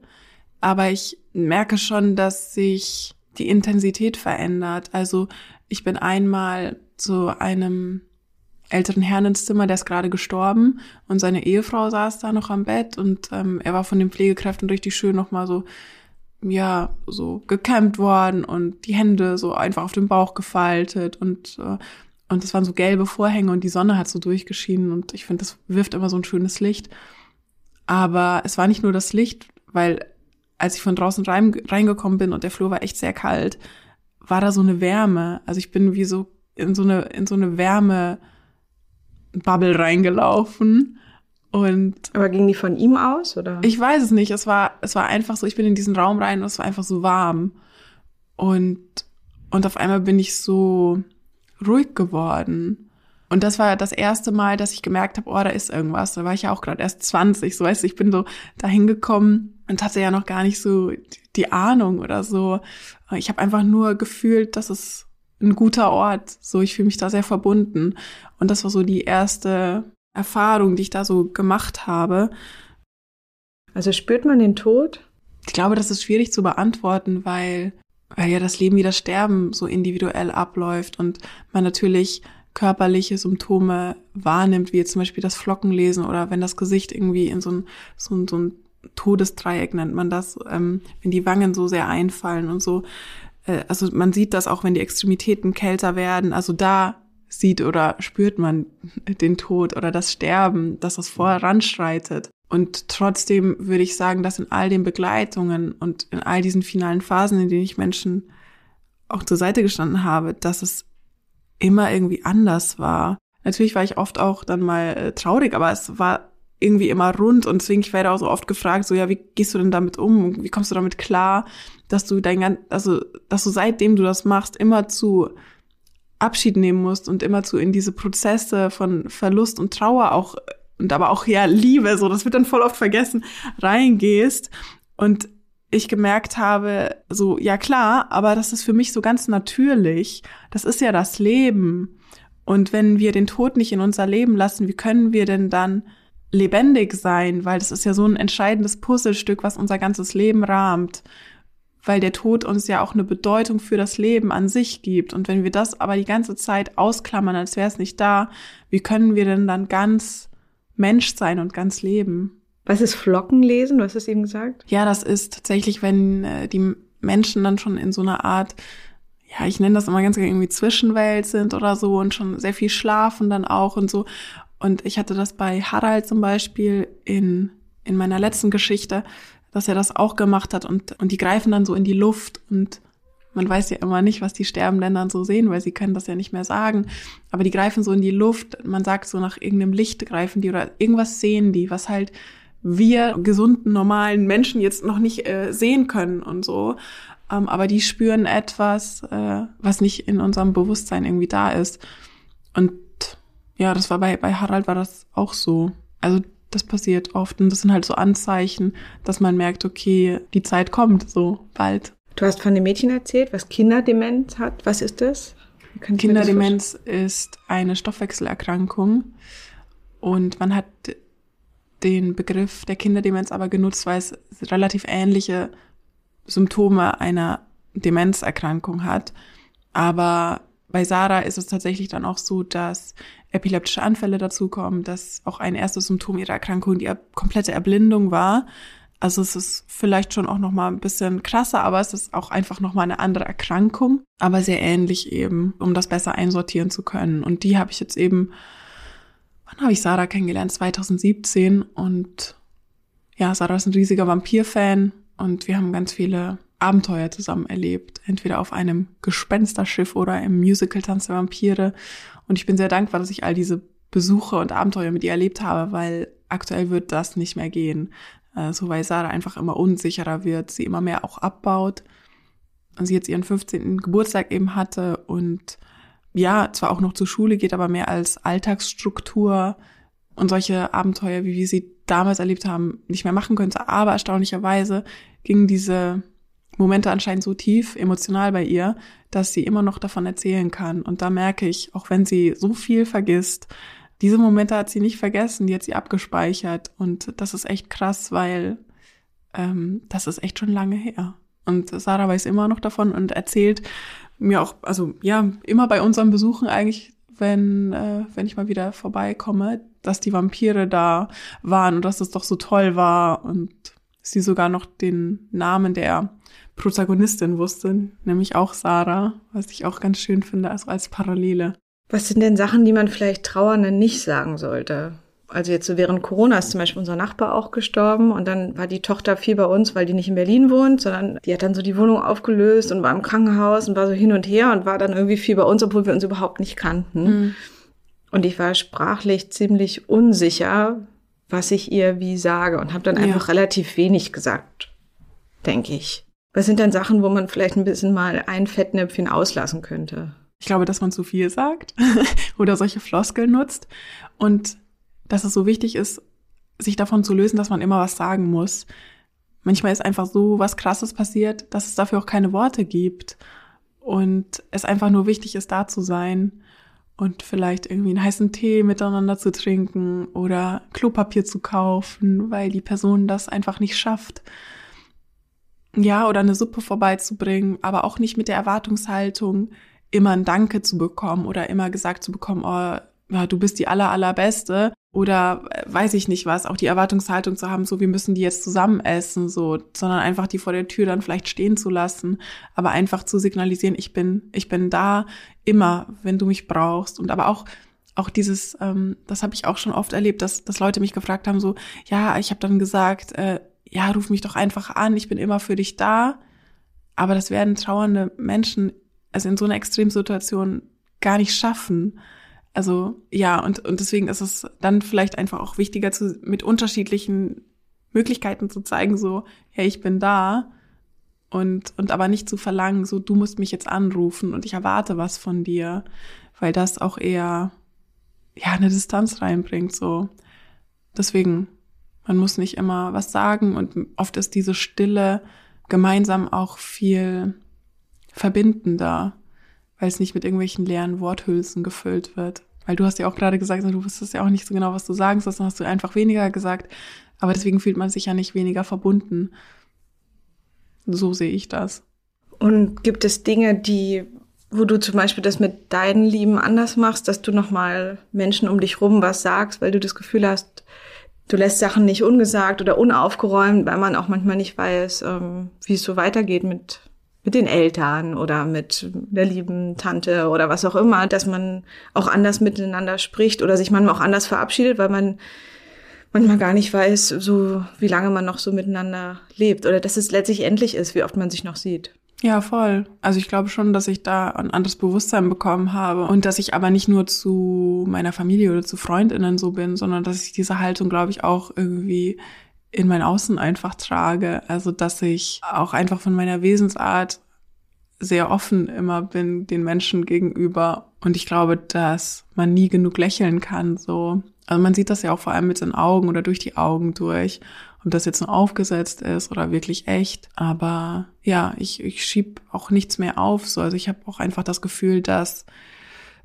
aber ich merke schon, dass sich die Intensität verändert. Also ich bin einmal zu einem älteren Herrn ins Zimmer, der ist gerade gestorben und seine Ehefrau saß da noch am Bett und ähm, er war von den Pflegekräften richtig schön nochmal so, ja, so gekämmt worden und die Hände so einfach auf den Bauch gefaltet und äh, und es waren so gelbe Vorhänge und die Sonne hat so durchgeschienen und ich finde, das wirft immer so ein schönes Licht. Aber es war nicht nur das Licht, weil als ich von draußen rein, reingekommen bin und der Flur war echt sehr kalt, war da so eine Wärme. Also ich bin wie so in so eine, in so eine Wärme Bubble reingelaufen. Und Aber ging die von ihm aus, oder? Ich weiß es nicht. Es war, es war einfach so, ich bin in diesen Raum rein und es war einfach so warm. Und, und auf einmal bin ich so, ruhig geworden. Und das war das erste Mal, dass ich gemerkt habe, oh, da ist irgendwas. Da war ich ja auch gerade erst 20, so weißt du, ich bin so dahin gekommen und hatte ja noch gar nicht so die Ahnung oder so. Ich habe einfach nur gefühlt, dass es ein guter Ort. So, ich fühle mich da sehr verbunden. Und das war so die erste Erfahrung, die ich da so gemacht habe. Also spürt man den Tod? Ich glaube, das ist schwierig zu beantworten, weil weil ja das Leben wie das Sterben so individuell abläuft und man natürlich körperliche Symptome wahrnimmt, wie jetzt zum Beispiel das Flockenlesen oder wenn das Gesicht irgendwie in so ein, so ein, so ein Todesdreieck nennt man das, ähm, wenn die Wangen so sehr einfallen und so. Äh, also man sieht das auch, wenn die Extremitäten kälter werden. Also da sieht oder spürt man den Tod oder das Sterben, dass das voranschreitet. Und trotzdem würde ich sagen, dass in all den Begleitungen und in all diesen finalen Phasen, in denen ich Menschen auch zur Seite gestanden habe, dass es immer irgendwie anders war. Natürlich war ich oft auch dann mal äh, traurig, aber es war irgendwie immer rund und deswegen ich werde auch so oft gefragt, so ja, wie gehst du denn damit um? Wie kommst du damit klar, dass du dein ganz, also dass du seitdem du das machst immer zu Abschied nehmen musst und immer zu in diese Prozesse von Verlust und Trauer auch und aber auch ja Liebe, so das wird dann voll oft vergessen, reingehst und ich gemerkt habe, so ja klar, aber das ist für mich so ganz natürlich. Das ist ja das Leben. Und wenn wir den Tod nicht in unser Leben lassen, wie können wir denn dann lebendig sein? Weil das ist ja so ein entscheidendes Puzzlestück, was unser ganzes Leben rahmt. Weil der Tod uns ja auch eine Bedeutung für das Leben an sich gibt. Und wenn wir das aber die ganze Zeit ausklammern, als wäre es nicht da, wie können wir denn dann ganz Mensch sein und ganz leben. Was ist Flockenlesen? Du hast es eben gesagt. Ja, das ist tatsächlich, wenn äh, die Menschen dann schon in so einer Art ja, ich nenne das immer ganz gerne irgendwie Zwischenwelt sind oder so und schon sehr viel schlafen dann auch und so. Und ich hatte das bei Harald zum Beispiel in, in meiner letzten Geschichte, dass er das auch gemacht hat und, und die greifen dann so in die Luft und man weiß ja immer nicht, was die Sterbenden dann so sehen, weil sie können das ja nicht mehr sagen. Aber die greifen so in die Luft, man sagt so nach irgendeinem Licht greifen die oder irgendwas sehen die, was halt wir gesunden, normalen Menschen jetzt noch nicht äh, sehen können und so. Ähm, aber die spüren etwas, äh, was nicht in unserem Bewusstsein irgendwie da ist. Und ja, das war bei, bei Harald war das auch so. Also das passiert oft und das sind halt so Anzeichen, dass man merkt, okay, die Zeit kommt so bald. Du hast von dem Mädchen erzählt, was Kinderdemenz hat. Was ist das? Kinderdemenz das ist eine Stoffwechselerkrankung und man hat den Begriff der Kinderdemenz aber genutzt, weil es relativ ähnliche Symptome einer Demenzerkrankung hat. Aber bei Sarah ist es tatsächlich dann auch so, dass epileptische Anfälle dazukommen, dass auch ein erstes Symptom ihrer Erkrankung die komplette Erblindung war. Also es ist vielleicht schon auch noch mal ein bisschen krasser, aber es ist auch einfach noch mal eine andere Erkrankung, aber sehr ähnlich eben, um das besser einsortieren zu können. Und die habe ich jetzt eben, wann habe ich Sarah kennengelernt? 2017 und ja, Sarah ist ein riesiger Vampir-Fan und wir haben ganz viele Abenteuer zusammen erlebt, entweder auf einem Gespensterschiff oder im Musical Tanz der Vampire. Und ich bin sehr dankbar, dass ich all diese Besuche und Abenteuer mit ihr erlebt habe, weil aktuell wird das nicht mehr gehen so weil Sarah einfach immer unsicherer wird, sie immer mehr auch abbaut. Und sie jetzt ihren 15. Geburtstag eben hatte und ja, zwar auch noch zur Schule geht, aber mehr als Alltagsstruktur und solche Abenteuer, wie wir sie damals erlebt haben, nicht mehr machen könnte. Aber erstaunlicherweise gingen diese Momente anscheinend so tief emotional bei ihr, dass sie immer noch davon erzählen kann. Und da merke ich, auch wenn sie so viel vergisst, diese Momente hat sie nicht vergessen, die hat sie abgespeichert. Und das ist echt krass, weil ähm, das ist echt schon lange her. Und Sarah weiß immer noch davon und erzählt mir auch, also ja, immer bei unseren Besuchen eigentlich, wenn, äh, wenn ich mal wieder vorbeikomme, dass die Vampire da waren und dass es doch so toll war und sie sogar noch den Namen der Protagonistin wusste, nämlich auch Sarah, was ich auch ganz schön finde, also als Parallele. Was sind denn Sachen, die man vielleicht Trauernden nicht sagen sollte? Also jetzt so während Corona ist zum Beispiel unser Nachbar auch gestorben und dann war die Tochter viel bei uns, weil die nicht in Berlin wohnt, sondern die hat dann so die Wohnung aufgelöst und war im Krankenhaus und war so hin und her und war dann irgendwie viel bei uns, obwohl wir uns überhaupt nicht kannten. Mhm. Und ich war sprachlich ziemlich unsicher, was ich ihr wie sage und habe dann ja. einfach relativ wenig gesagt, denke ich. Was sind dann Sachen, wo man vielleicht ein bisschen mal ein Fettnäpfchen auslassen könnte? Ich glaube, dass man zu viel sagt oder solche Floskeln nutzt und dass es so wichtig ist, sich davon zu lösen, dass man immer was sagen muss. Manchmal ist einfach so was Krasses passiert, dass es dafür auch keine Worte gibt und es einfach nur wichtig ist, da zu sein und vielleicht irgendwie einen heißen Tee miteinander zu trinken oder Klopapier zu kaufen, weil die Person das einfach nicht schafft. Ja, oder eine Suppe vorbeizubringen, aber auch nicht mit der Erwartungshaltung, immer ein Danke zu bekommen oder immer gesagt zu bekommen, oh, du bist die aller, allerbeste oder äh, weiß ich nicht was, auch die Erwartungshaltung zu haben, so wir müssen die jetzt zusammen essen, so, sondern einfach die vor der Tür dann vielleicht stehen zu lassen, aber einfach zu signalisieren, ich bin, ich bin da immer, wenn du mich brauchst und aber auch auch dieses, ähm, das habe ich auch schon oft erlebt, dass, dass Leute mich gefragt haben, so, ja, ich habe dann gesagt, äh, ja, ruf mich doch einfach an, ich bin immer für dich da. Aber das werden trauernde Menschen also in so einer Extremsituation gar nicht schaffen. Also ja, und, und deswegen ist es dann vielleicht einfach auch wichtiger, zu, mit unterschiedlichen Möglichkeiten zu zeigen, so, hey, ich bin da und, und aber nicht zu verlangen, so, du musst mich jetzt anrufen und ich erwarte was von dir, weil das auch eher, ja, eine Distanz reinbringt, so. Deswegen, man muss nicht immer was sagen und oft ist diese Stille gemeinsam auch viel verbindender, weil es nicht mit irgendwelchen leeren Worthülsen gefüllt wird. Weil du hast ja auch gerade gesagt, du wusstest ja auch nicht so genau, was du sagen sollst, dann hast du einfach weniger gesagt. Aber deswegen fühlt man sich ja nicht weniger verbunden. So sehe ich das. Und gibt es Dinge, die, wo du zum Beispiel das mit deinen Lieben anders machst, dass du nochmal Menschen um dich rum was sagst, weil du das Gefühl hast, du lässt Sachen nicht ungesagt oder unaufgeräumt, weil man auch manchmal nicht weiß, ähm, wie es so weitergeht mit mit den Eltern oder mit der lieben Tante oder was auch immer, dass man auch anders miteinander spricht oder sich manchmal auch anders verabschiedet, weil man manchmal gar nicht weiß, so wie lange man noch so miteinander lebt oder dass es letztlich endlich ist, wie oft man sich noch sieht. Ja, voll. Also ich glaube schon, dass ich da ein anderes Bewusstsein bekommen habe und dass ich aber nicht nur zu meiner Familie oder zu Freundinnen so bin, sondern dass ich diese Haltung, glaube ich, auch irgendwie in mein Außen einfach trage. Also dass ich auch einfach von meiner Wesensart sehr offen immer bin den Menschen gegenüber. Und ich glaube, dass man nie genug lächeln kann. So. Also man sieht das ja auch vor allem mit den Augen oder durch die Augen durch. Ob das jetzt nur aufgesetzt ist oder wirklich echt. Aber ja, ich, ich schieb auch nichts mehr auf. So. Also ich habe auch einfach das Gefühl, dass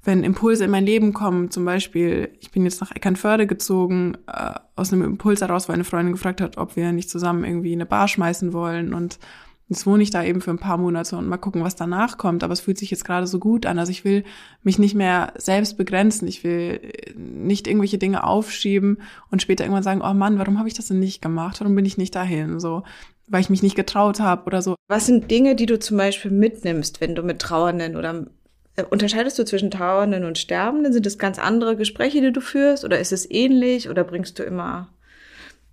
wenn Impulse in mein Leben kommen, zum Beispiel, ich bin jetzt nach Eckernförde gezogen, äh, aus einem Impuls heraus, weil eine Freundin gefragt hat, ob wir nicht zusammen irgendwie eine Bar schmeißen wollen und Jetzt wohne ich da eben für ein paar Monate und mal gucken, was danach kommt. Aber es fühlt sich jetzt gerade so gut an. Also ich will mich nicht mehr selbst begrenzen. Ich will nicht irgendwelche Dinge aufschieben und später irgendwann sagen, oh Mann, warum habe ich das denn nicht gemacht? Warum bin ich nicht dahin? So, weil ich mich nicht getraut habe oder so. Was sind Dinge, die du zum Beispiel mitnimmst, wenn du mit Trauernden oder äh, Unterscheidest du zwischen Trauernden und Sterbenden? Sind das ganz andere Gespräche, die du führst? Oder ist es ähnlich? Oder bringst du immer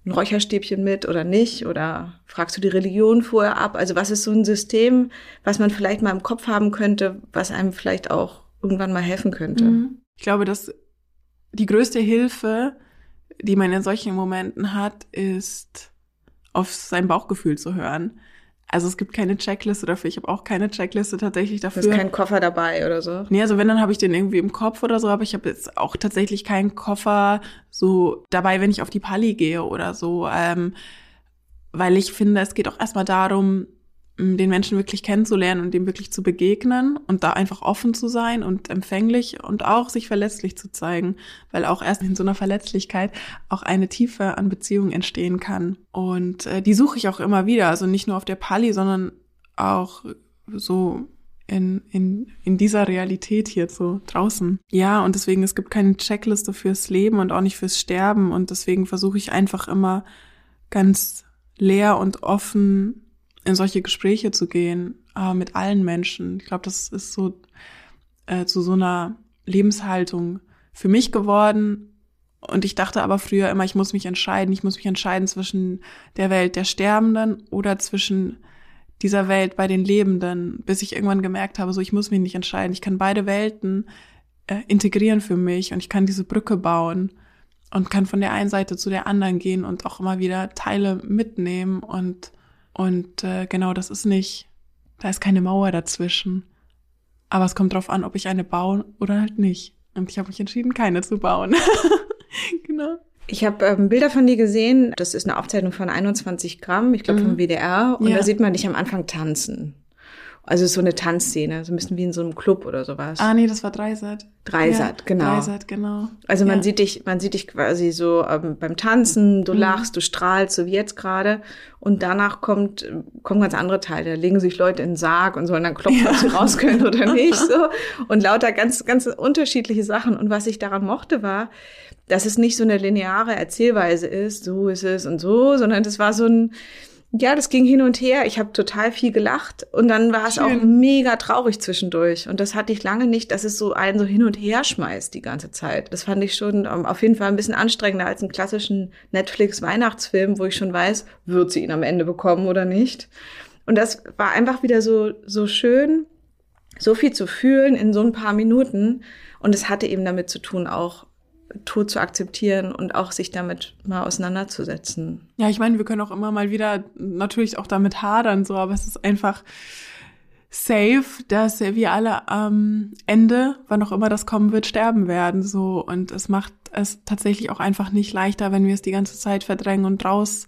ein Räucherstäbchen mit oder nicht? Oder fragst du die Religion vorher ab? Also was ist so ein System, was man vielleicht mal im Kopf haben könnte, was einem vielleicht auch irgendwann mal helfen könnte? Mhm. Ich glaube, dass die größte Hilfe, die man in solchen Momenten hat, ist auf sein Bauchgefühl zu hören. Also es gibt keine Checkliste dafür. Ich habe auch keine Checkliste tatsächlich dafür. Du hast keinen Koffer dabei oder so? Nee, also wenn, dann habe ich den irgendwie im Kopf oder so, aber ich habe jetzt auch tatsächlich keinen Koffer so dabei, wenn ich auf die Pali gehe oder so. Ähm, weil ich finde, es geht auch erstmal darum, den Menschen wirklich kennenzulernen und dem wirklich zu begegnen und da einfach offen zu sein und empfänglich und auch sich verletzlich zu zeigen, weil auch erst in so einer Verletzlichkeit auch eine Tiefe an Beziehungen entstehen kann. Und äh, die suche ich auch immer wieder, also nicht nur auf der Pali, sondern auch so in, in, in dieser Realität hier so draußen. Ja, und deswegen, es gibt keine Checkliste fürs Leben und auch nicht fürs Sterben und deswegen versuche ich einfach immer ganz leer und offen in solche Gespräche zu gehen, äh, mit allen Menschen. Ich glaube, das ist so äh, zu so einer Lebenshaltung für mich geworden. Und ich dachte aber früher immer, ich muss mich entscheiden. Ich muss mich entscheiden zwischen der Welt der Sterbenden oder zwischen dieser Welt bei den Lebenden, bis ich irgendwann gemerkt habe, so ich muss mich nicht entscheiden. Ich kann beide Welten äh, integrieren für mich und ich kann diese Brücke bauen und kann von der einen Seite zu der anderen gehen und auch immer wieder Teile mitnehmen und und äh, genau, das ist nicht, da ist keine Mauer dazwischen. Aber es kommt drauf an, ob ich eine baue oder halt nicht. Und ich habe mich entschieden, keine zu bauen. genau. Ich habe ähm, Bilder von dir gesehen. Das ist eine Aufzeichnung von 21 Gramm, ich glaube mhm. vom WDR. Und ja. da sieht man dich am Anfang tanzen. Also so eine Tanzszene, so ein bisschen wie in so einem Club oder sowas. Ah, nee, das war Dreisat. Dreisat, ja, genau. Dreisat, genau. Also man ja. sieht dich, man sieht dich quasi so ähm, beim Tanzen, du mhm. lachst, du strahlst, so wie jetzt gerade. Und danach kommt, kommen ganz andere Teile. Da legen sich Leute in den Sarg und sollen dann klopfen, ja. ob sie raus können oder nicht. So. Und lauter ganz, ganz unterschiedliche Sachen. Und was ich daran mochte, war, dass es nicht so eine lineare Erzählweise ist, so ist es und so, sondern das war so ein, ja, das ging hin und her. Ich habe total viel gelacht und dann war es auch mega traurig zwischendurch. Und das hatte ich lange nicht, dass es so einen so hin und her schmeißt die ganze Zeit. Das fand ich schon um, ähm, auf jeden Fall ein bisschen anstrengender als einen klassischen Netflix-Weihnachtsfilm, wo ich schon weiß, wird sie ihn am Ende bekommen oder nicht. Und das war einfach wieder so, so schön, so viel zu fühlen in so ein paar Minuten. Und es hatte eben damit zu tun, auch Tod zu akzeptieren und auch sich damit mal auseinanderzusetzen. Ja, ich meine, wir können auch immer mal wieder natürlich auch damit hadern, so, aber es ist einfach safe, dass wir alle am Ende, wann auch immer das kommen wird, sterben werden, so. Und es macht es tatsächlich auch einfach nicht leichter, wenn wir es die ganze Zeit verdrängen und raus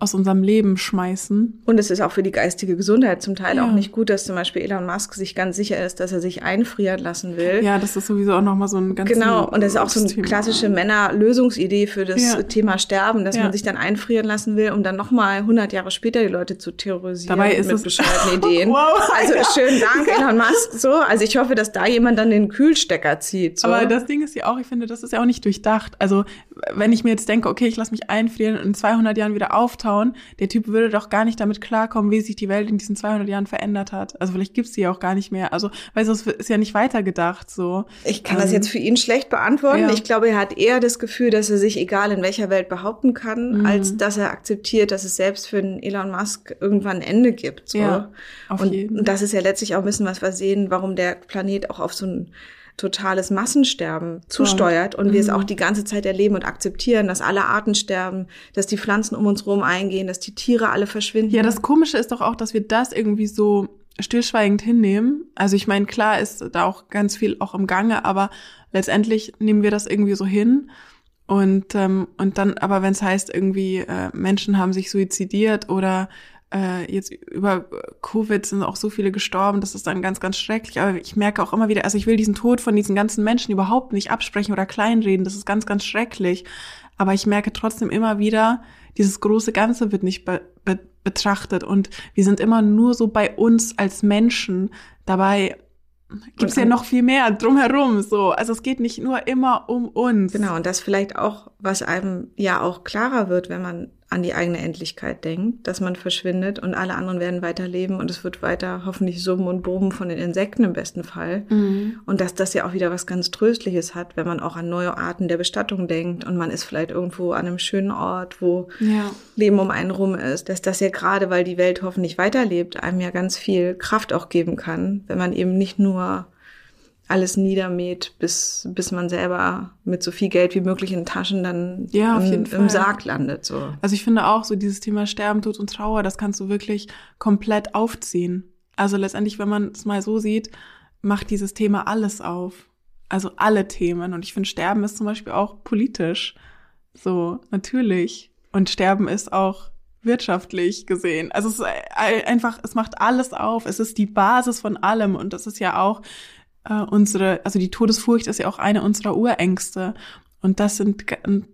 aus unserem Leben schmeißen. Und es ist auch für die geistige Gesundheit zum Teil ja. auch nicht gut, dass zum Beispiel Elon Musk sich ganz sicher ist, dass er sich einfrieren lassen will. Ja, das ist sowieso auch nochmal so ein ganz Genau, und das ist auch so eine klassische Männerlösungsidee für das ja. Thema Sterben, dass ja. man sich dann einfrieren lassen will, um dann nochmal 100 Jahre später die Leute zu terrorisieren Dabei ist mit es bescheuerten Ideen. wow. Also schönen Dank, Elon Musk. So, also ich hoffe, dass da jemand dann den Kühlstecker zieht. So. Aber das Ding ist ja auch, ich finde, das ist ja auch nicht durchdacht. Also wenn ich mir jetzt denke, okay, ich lasse mich einfrieren und in 200 Jahren wieder auftauchen, draufhauen, der Typ würde doch gar nicht damit klarkommen, wie sich die Welt in diesen 200 Jahren verändert hat. Also vielleicht gibt's die ja auch gar nicht mehr. Also, weil es ist ja nicht weitergedacht, so. Ich kann ähm, das jetzt für ihn schlecht beantworten. Ja. Ich glaube, er hat eher das Gefühl, dass er sich egal in welcher Welt behaupten kann, mhm. als dass er akzeptiert, dass es selbst für einen Elon Musk irgendwann ein Ende gibt. So. Ja, auf und, jeden. und das ist ja letztlich auch ein bisschen, was wir sehen, warum der Planet auch auf so ein totales Massensterben zusteuert und mhm. wir es auch mhm. die ganze Zeit erleben und akzeptieren, dass alle Arten sterben, dass die Pflanzen um uns herum eingehen, dass die Tiere alle verschwinden. Ja, das Komische ist doch auch, dass wir das irgendwie so stillschweigend hinnehmen. Also ich meine, klar ist da auch ganz viel auch im Gange, aber letztendlich nehmen wir das irgendwie so hin. Und, ähm, und dann, aber wenn es heißt, irgendwie äh, Menschen haben sich suizidiert oder äh, jetzt über Covid sind auch so viele gestorben, das ist dann ganz, ganz schrecklich. Aber ich merke auch immer wieder, also ich will diesen Tod von diesen ganzen Menschen überhaupt nicht absprechen oder kleinreden. Das ist ganz, ganz schrecklich. Aber ich merke trotzdem immer wieder, dieses große Ganze wird nicht be be betrachtet und wir sind immer nur so bei uns als Menschen. Dabei gibt es ja noch viel mehr drumherum. So, also es geht nicht nur immer um uns. Genau und das vielleicht auch, was einem ja auch klarer wird, wenn man an die eigene Endlichkeit denkt, dass man verschwindet und alle anderen werden weiterleben und es wird weiter hoffentlich summen und brummen von den Insekten im besten Fall. Mhm. Und dass das ja auch wieder was ganz Tröstliches hat, wenn man auch an neue Arten der Bestattung denkt und man ist vielleicht irgendwo an einem schönen Ort, wo ja. Leben um einen rum ist, dass das ja gerade, weil die Welt hoffentlich weiterlebt, einem ja ganz viel Kraft auch geben kann, wenn man eben nicht nur alles niedermäht, bis, bis man selber mit so viel Geld wie möglich in Taschen dann ja, im, im Sarg landet. So. Also ich finde auch so dieses Thema Sterben, Tod und Trauer, das kannst du wirklich komplett aufziehen. Also letztendlich, wenn man es mal so sieht, macht dieses Thema alles auf. Also alle Themen. Und ich finde, Sterben ist zum Beispiel auch politisch. So, natürlich. Und Sterben ist auch wirtschaftlich gesehen. Also es ist einfach, es macht alles auf. Es ist die Basis von allem. Und das ist ja auch äh, unsere, also die Todesfurcht ist ja auch eine unserer Urängste. Und das sind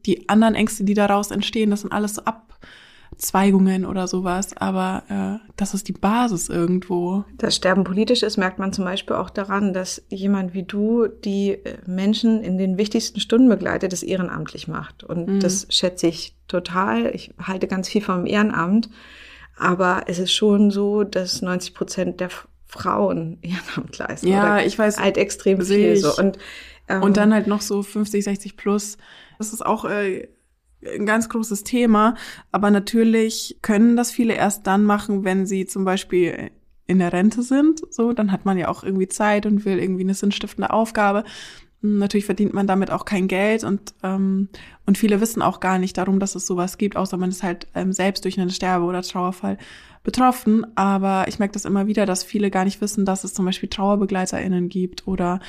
die anderen Ängste, die daraus entstehen, das sind alles so Abzweigungen oder sowas, aber äh, das ist die Basis irgendwo. Das Sterben politisch ist, merkt man zum Beispiel auch daran, dass jemand wie du die äh, Menschen in den wichtigsten Stunden begleitet, das ehrenamtlich macht. Und mhm. das schätze ich total. Ich halte ganz viel vom Ehrenamt. Aber es ist schon so, dass 90 Prozent der Frauen Ehrenamt leisten. Ja, ich weiß. Halt extrem viel so. Und, ähm, und dann halt noch so 50, 60 plus. Das ist auch äh, ein ganz großes Thema. Aber natürlich können das viele erst dann machen, wenn sie zum Beispiel in der Rente sind. So, dann hat man ja auch irgendwie Zeit und will irgendwie eine sinnstiftende Aufgabe. Natürlich verdient man damit auch kein Geld und ähm, und viele wissen auch gar nicht darum, dass es sowas gibt, außer man ist halt ähm, selbst durch einen Sterbe- oder Trauerfall betroffen. Aber ich merke das immer wieder, dass viele gar nicht wissen, dass es zum Beispiel TrauerbegleiterInnen gibt oder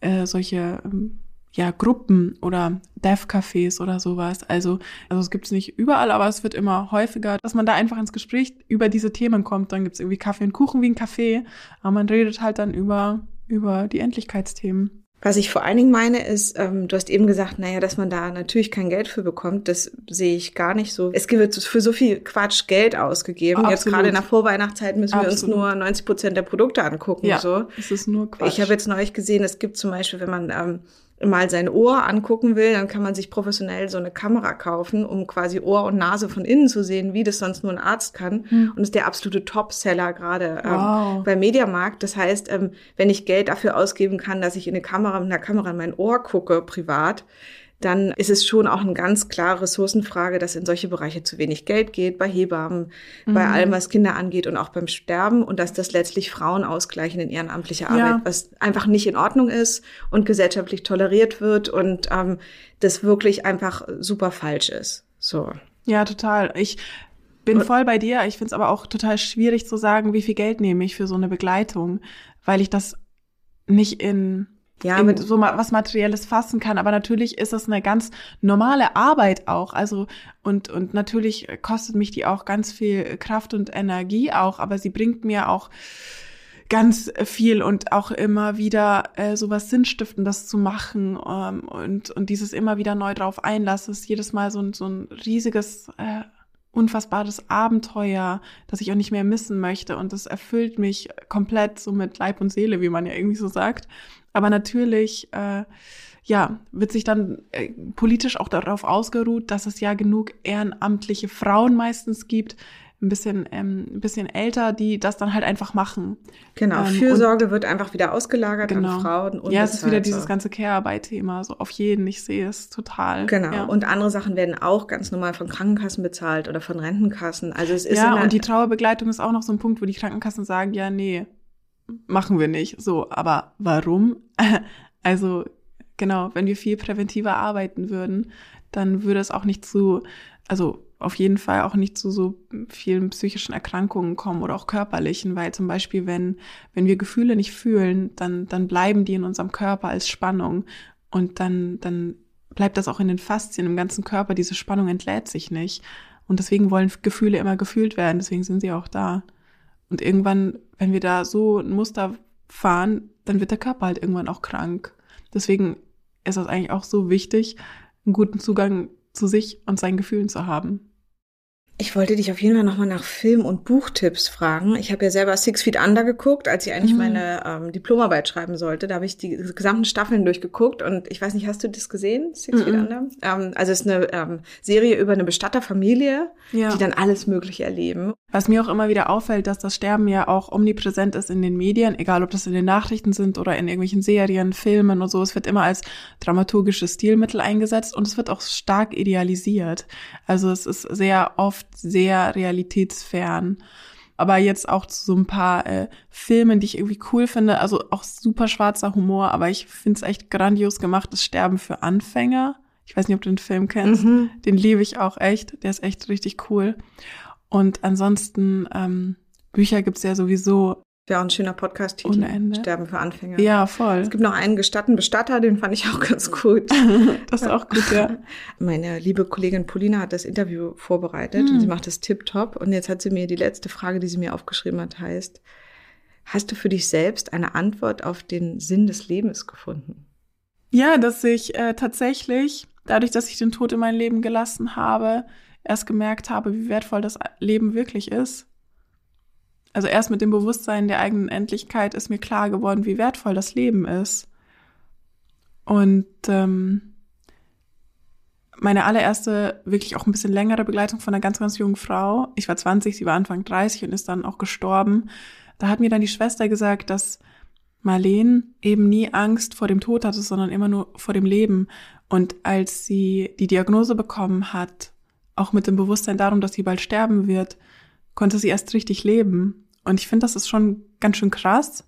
äh, solche ähm, ja, Gruppen oder Dev-Cafés oder sowas. Also, also es gibt es nicht überall, aber es wird immer häufiger, dass man da einfach ins Gespräch über diese Themen kommt. Dann gibt es irgendwie Kaffee und Kuchen wie ein Café, aber man redet halt dann über, über die Endlichkeitsthemen. Was ich vor allen Dingen meine, ist, ähm, du hast eben gesagt, naja, dass man da natürlich kein Geld für bekommt. Das sehe ich gar nicht so. Es wird für so viel Quatsch Geld ausgegeben. Absolut. Jetzt gerade in der Vorweihnachtszeit müssen Absolut. wir uns nur 90 Prozent der Produkte angucken. Ja, so. es ist nur Quatsch. Ich habe jetzt neulich gesehen, es gibt zum Beispiel, wenn man ähm, mal sein Ohr angucken will, dann kann man sich professionell so eine Kamera kaufen, um quasi Ohr und Nase von innen zu sehen, wie das sonst nur ein Arzt kann. Hm. Und ist der absolute Topseller gerade ähm, wow. beim Mediamarkt. Das heißt, ähm, wenn ich Geld dafür ausgeben kann, dass ich in eine Kamera mit einer Kamera in mein Ohr gucke, privat, dann ist es schon auch eine ganz klare Ressourcenfrage, dass in solche Bereiche zu wenig Geld geht, bei Hebammen, mhm. bei allem, was Kinder angeht und auch beim Sterben und dass das letztlich Frauen ausgleichen in ehrenamtlicher Arbeit, ja. was einfach nicht in Ordnung ist und gesellschaftlich toleriert wird und ähm, das wirklich einfach super falsch ist. So. Ja, total. Ich bin voll bei dir. Ich finde es aber auch total schwierig zu sagen, wie viel Geld nehme ich für so eine Begleitung, weil ich das nicht in ja, mit so was Materielles fassen kann. Aber natürlich ist es eine ganz normale Arbeit auch. Also, und, und natürlich kostet mich die auch ganz viel Kraft und Energie auch, aber sie bringt mir auch ganz viel und auch immer wieder äh, sowas Sinnstiftendes zu machen ähm, und, und dieses immer wieder neu drauf einlassen, ist jedes Mal so ein, so ein riesiges, äh, unfassbares Abenteuer, das ich auch nicht mehr missen möchte und das erfüllt mich komplett so mit Leib und Seele, wie man ja irgendwie so sagt. Aber natürlich, äh, ja, wird sich dann äh, politisch auch darauf ausgeruht, dass es ja genug ehrenamtliche Frauen meistens gibt, ein bisschen, ähm, ein bisschen älter, die das dann halt einfach machen. Genau, ähm, Fürsorge wird einfach wieder ausgelagert genau. an Frauen. Ja, es ist wieder dieses ganze Care-Arbeit-Thema, so auf jeden, ich sehe es total. Genau, ja. und andere Sachen werden auch ganz normal von Krankenkassen bezahlt oder von Rentenkassen. Also es ist Ja, und die Trauerbegleitung ist auch noch so ein Punkt, wo die Krankenkassen sagen, ja, nee, machen wir nicht. So, aber warum? also, genau, wenn wir viel präventiver arbeiten würden, dann würde es auch nicht zu, also auf jeden Fall auch nicht zu so vielen psychischen Erkrankungen kommen oder auch körperlichen, weil zum Beispiel, wenn, wenn wir Gefühle nicht fühlen, dann, dann bleiben die in unserem Körper als Spannung und dann, dann bleibt das auch in den Faszien im ganzen Körper, diese Spannung entlädt sich nicht. Und deswegen wollen Gefühle immer gefühlt werden, deswegen sind sie auch da. Und irgendwann, wenn wir da so ein Muster fahren, dann wird der Körper halt irgendwann auch krank. Deswegen ist das eigentlich auch so wichtig, einen guten Zugang zu sich und seinen Gefühlen zu haben. Ich wollte dich auf jeden Fall nochmal nach Film- und Buchtipps fragen. Ich habe ja selber Six Feet Under geguckt, als ich eigentlich mhm. meine ähm, Diplomarbeit schreiben sollte. Da habe ich die gesamten Staffeln durchgeguckt und ich weiß nicht, hast du das gesehen, Six mhm. Feet Under? Ähm, also es ist eine ähm, Serie über eine Bestatterfamilie, ja. die dann alles Mögliche erleben. Was mir auch immer wieder auffällt, dass das Sterben ja auch omnipräsent ist in den Medien, egal ob das in den Nachrichten sind oder in irgendwelchen Serien, Filmen und so. Es wird immer als dramaturgisches Stilmittel eingesetzt und es wird auch stark idealisiert. Also es ist sehr oft oft sehr realitätsfern. Aber jetzt auch zu so ein paar äh, Filmen, die ich irgendwie cool finde. Also auch super schwarzer Humor, aber ich finde es echt grandios gemacht. Das Sterben für Anfänger. Ich weiß nicht, ob du den Film kennst. Mhm. Den liebe ich auch echt. Der ist echt richtig cool. Und ansonsten, ähm, Bücher gibt's ja sowieso Wäre auch ein schöner Podcast-Titel. Sterben für Anfänger. Ja, voll. Es gibt noch einen gestatten Bestatter, den fand ich auch ganz gut. das ist auch gut, ja. Meine liebe Kollegin Polina hat das Interview vorbereitet hm. und sie macht das tipptopp. Und jetzt hat sie mir die letzte Frage, die sie mir aufgeschrieben hat, heißt, hast du für dich selbst eine Antwort auf den Sinn des Lebens gefunden? Ja, dass ich äh, tatsächlich, dadurch, dass ich den Tod in mein Leben gelassen habe, erst gemerkt habe, wie wertvoll das Leben wirklich ist also erst mit dem Bewusstsein der eigenen Endlichkeit ist mir klar geworden, wie wertvoll das Leben ist. Und ähm, meine allererste, wirklich auch ein bisschen längere Begleitung von einer ganz, ganz jungen Frau. Ich war 20, sie war Anfang 30 und ist dann auch gestorben. Da hat mir dann die Schwester gesagt, dass Marlene eben nie Angst vor dem Tod hatte, sondern immer nur vor dem Leben. Und als sie die Diagnose bekommen hat, auch mit dem Bewusstsein darum, dass sie bald sterben wird, konnte sie erst richtig leben. Und ich finde, das ist schon ganz schön krass,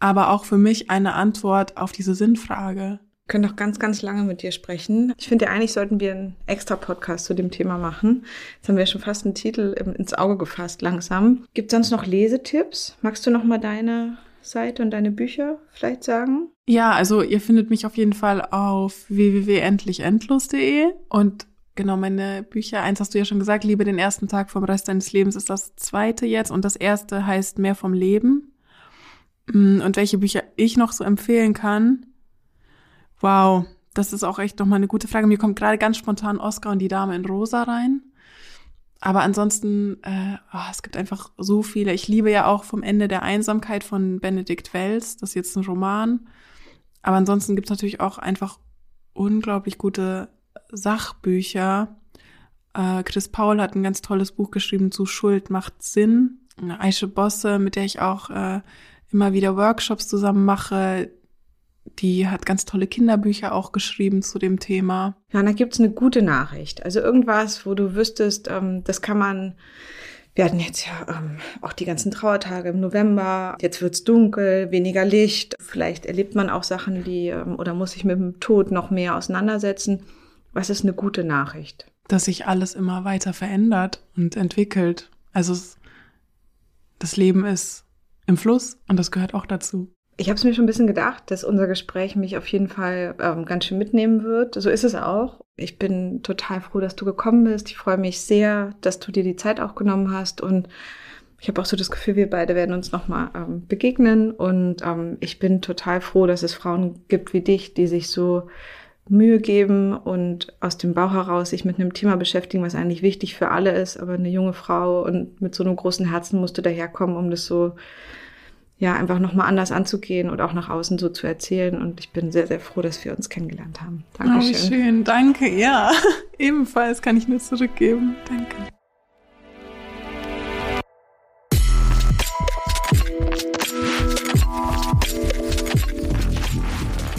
aber auch für mich eine Antwort auf diese Sinnfrage. Wir können noch ganz, ganz lange mit dir sprechen. Ich finde, eigentlich sollten wir einen extra Podcast zu dem Thema machen. Jetzt haben wir schon fast einen Titel ins Auge gefasst, langsam. Gibt es sonst noch Lesetipps? Magst du noch mal deine Seite und deine Bücher vielleicht sagen? Ja, also ihr findet mich auf jeden Fall auf www.endlichendlos.de und Genau, meine Bücher, eins hast du ja schon gesagt, Liebe den ersten Tag vom Rest deines Lebens ist das zweite jetzt und das erste heißt Mehr vom Leben. Mm, und welche Bücher ich noch so empfehlen kann? Wow, das ist auch echt nochmal eine gute Frage. Mir kommt gerade ganz spontan Oscar und die Dame in Rosa rein. Aber ansonsten, äh, oh, es gibt einfach so viele. Ich liebe ja auch vom Ende der Einsamkeit von Benedikt Wells. Das ist jetzt ein Roman. Aber ansonsten gibt es natürlich auch einfach unglaublich gute Sachbücher. Äh, Chris Paul hat ein ganz tolles Buch geschrieben zu Schuld macht Sinn. Aische Bosse, mit der ich auch äh, immer wieder Workshops zusammen mache, die hat ganz tolle Kinderbücher auch geschrieben zu dem Thema. Ja, da gibt's eine gute Nachricht. Also irgendwas, wo du wüsstest, ähm, das kann man. Wir hatten jetzt ja ähm, auch die ganzen Trauertage im November. Jetzt wird's dunkel, weniger Licht. Vielleicht erlebt man auch Sachen, die ähm, oder muss sich mit dem Tod noch mehr auseinandersetzen. Was ist eine gute Nachricht? Dass sich alles immer weiter verändert und entwickelt. Also es, das Leben ist im Fluss und das gehört auch dazu. Ich habe es mir schon ein bisschen gedacht, dass unser Gespräch mich auf jeden Fall ähm, ganz schön mitnehmen wird. So ist es auch. Ich bin total froh, dass du gekommen bist. Ich freue mich sehr, dass du dir die Zeit auch genommen hast und ich habe auch so das Gefühl, wir beide werden uns nochmal ähm, begegnen und ähm, ich bin total froh, dass es Frauen gibt wie dich, die sich so Mühe geben und aus dem Bauch heraus sich mit einem Thema beschäftigen, was eigentlich wichtig für alle ist. Aber eine junge Frau und mit so einem großen Herzen musste daherkommen, um das so ja, einfach nochmal anders anzugehen und auch nach außen so zu erzählen. Und ich bin sehr, sehr froh, dass wir uns kennengelernt haben. Dankeschön. Oh, schön. Danke. Ja, ebenfalls kann ich nur zurückgeben. Danke.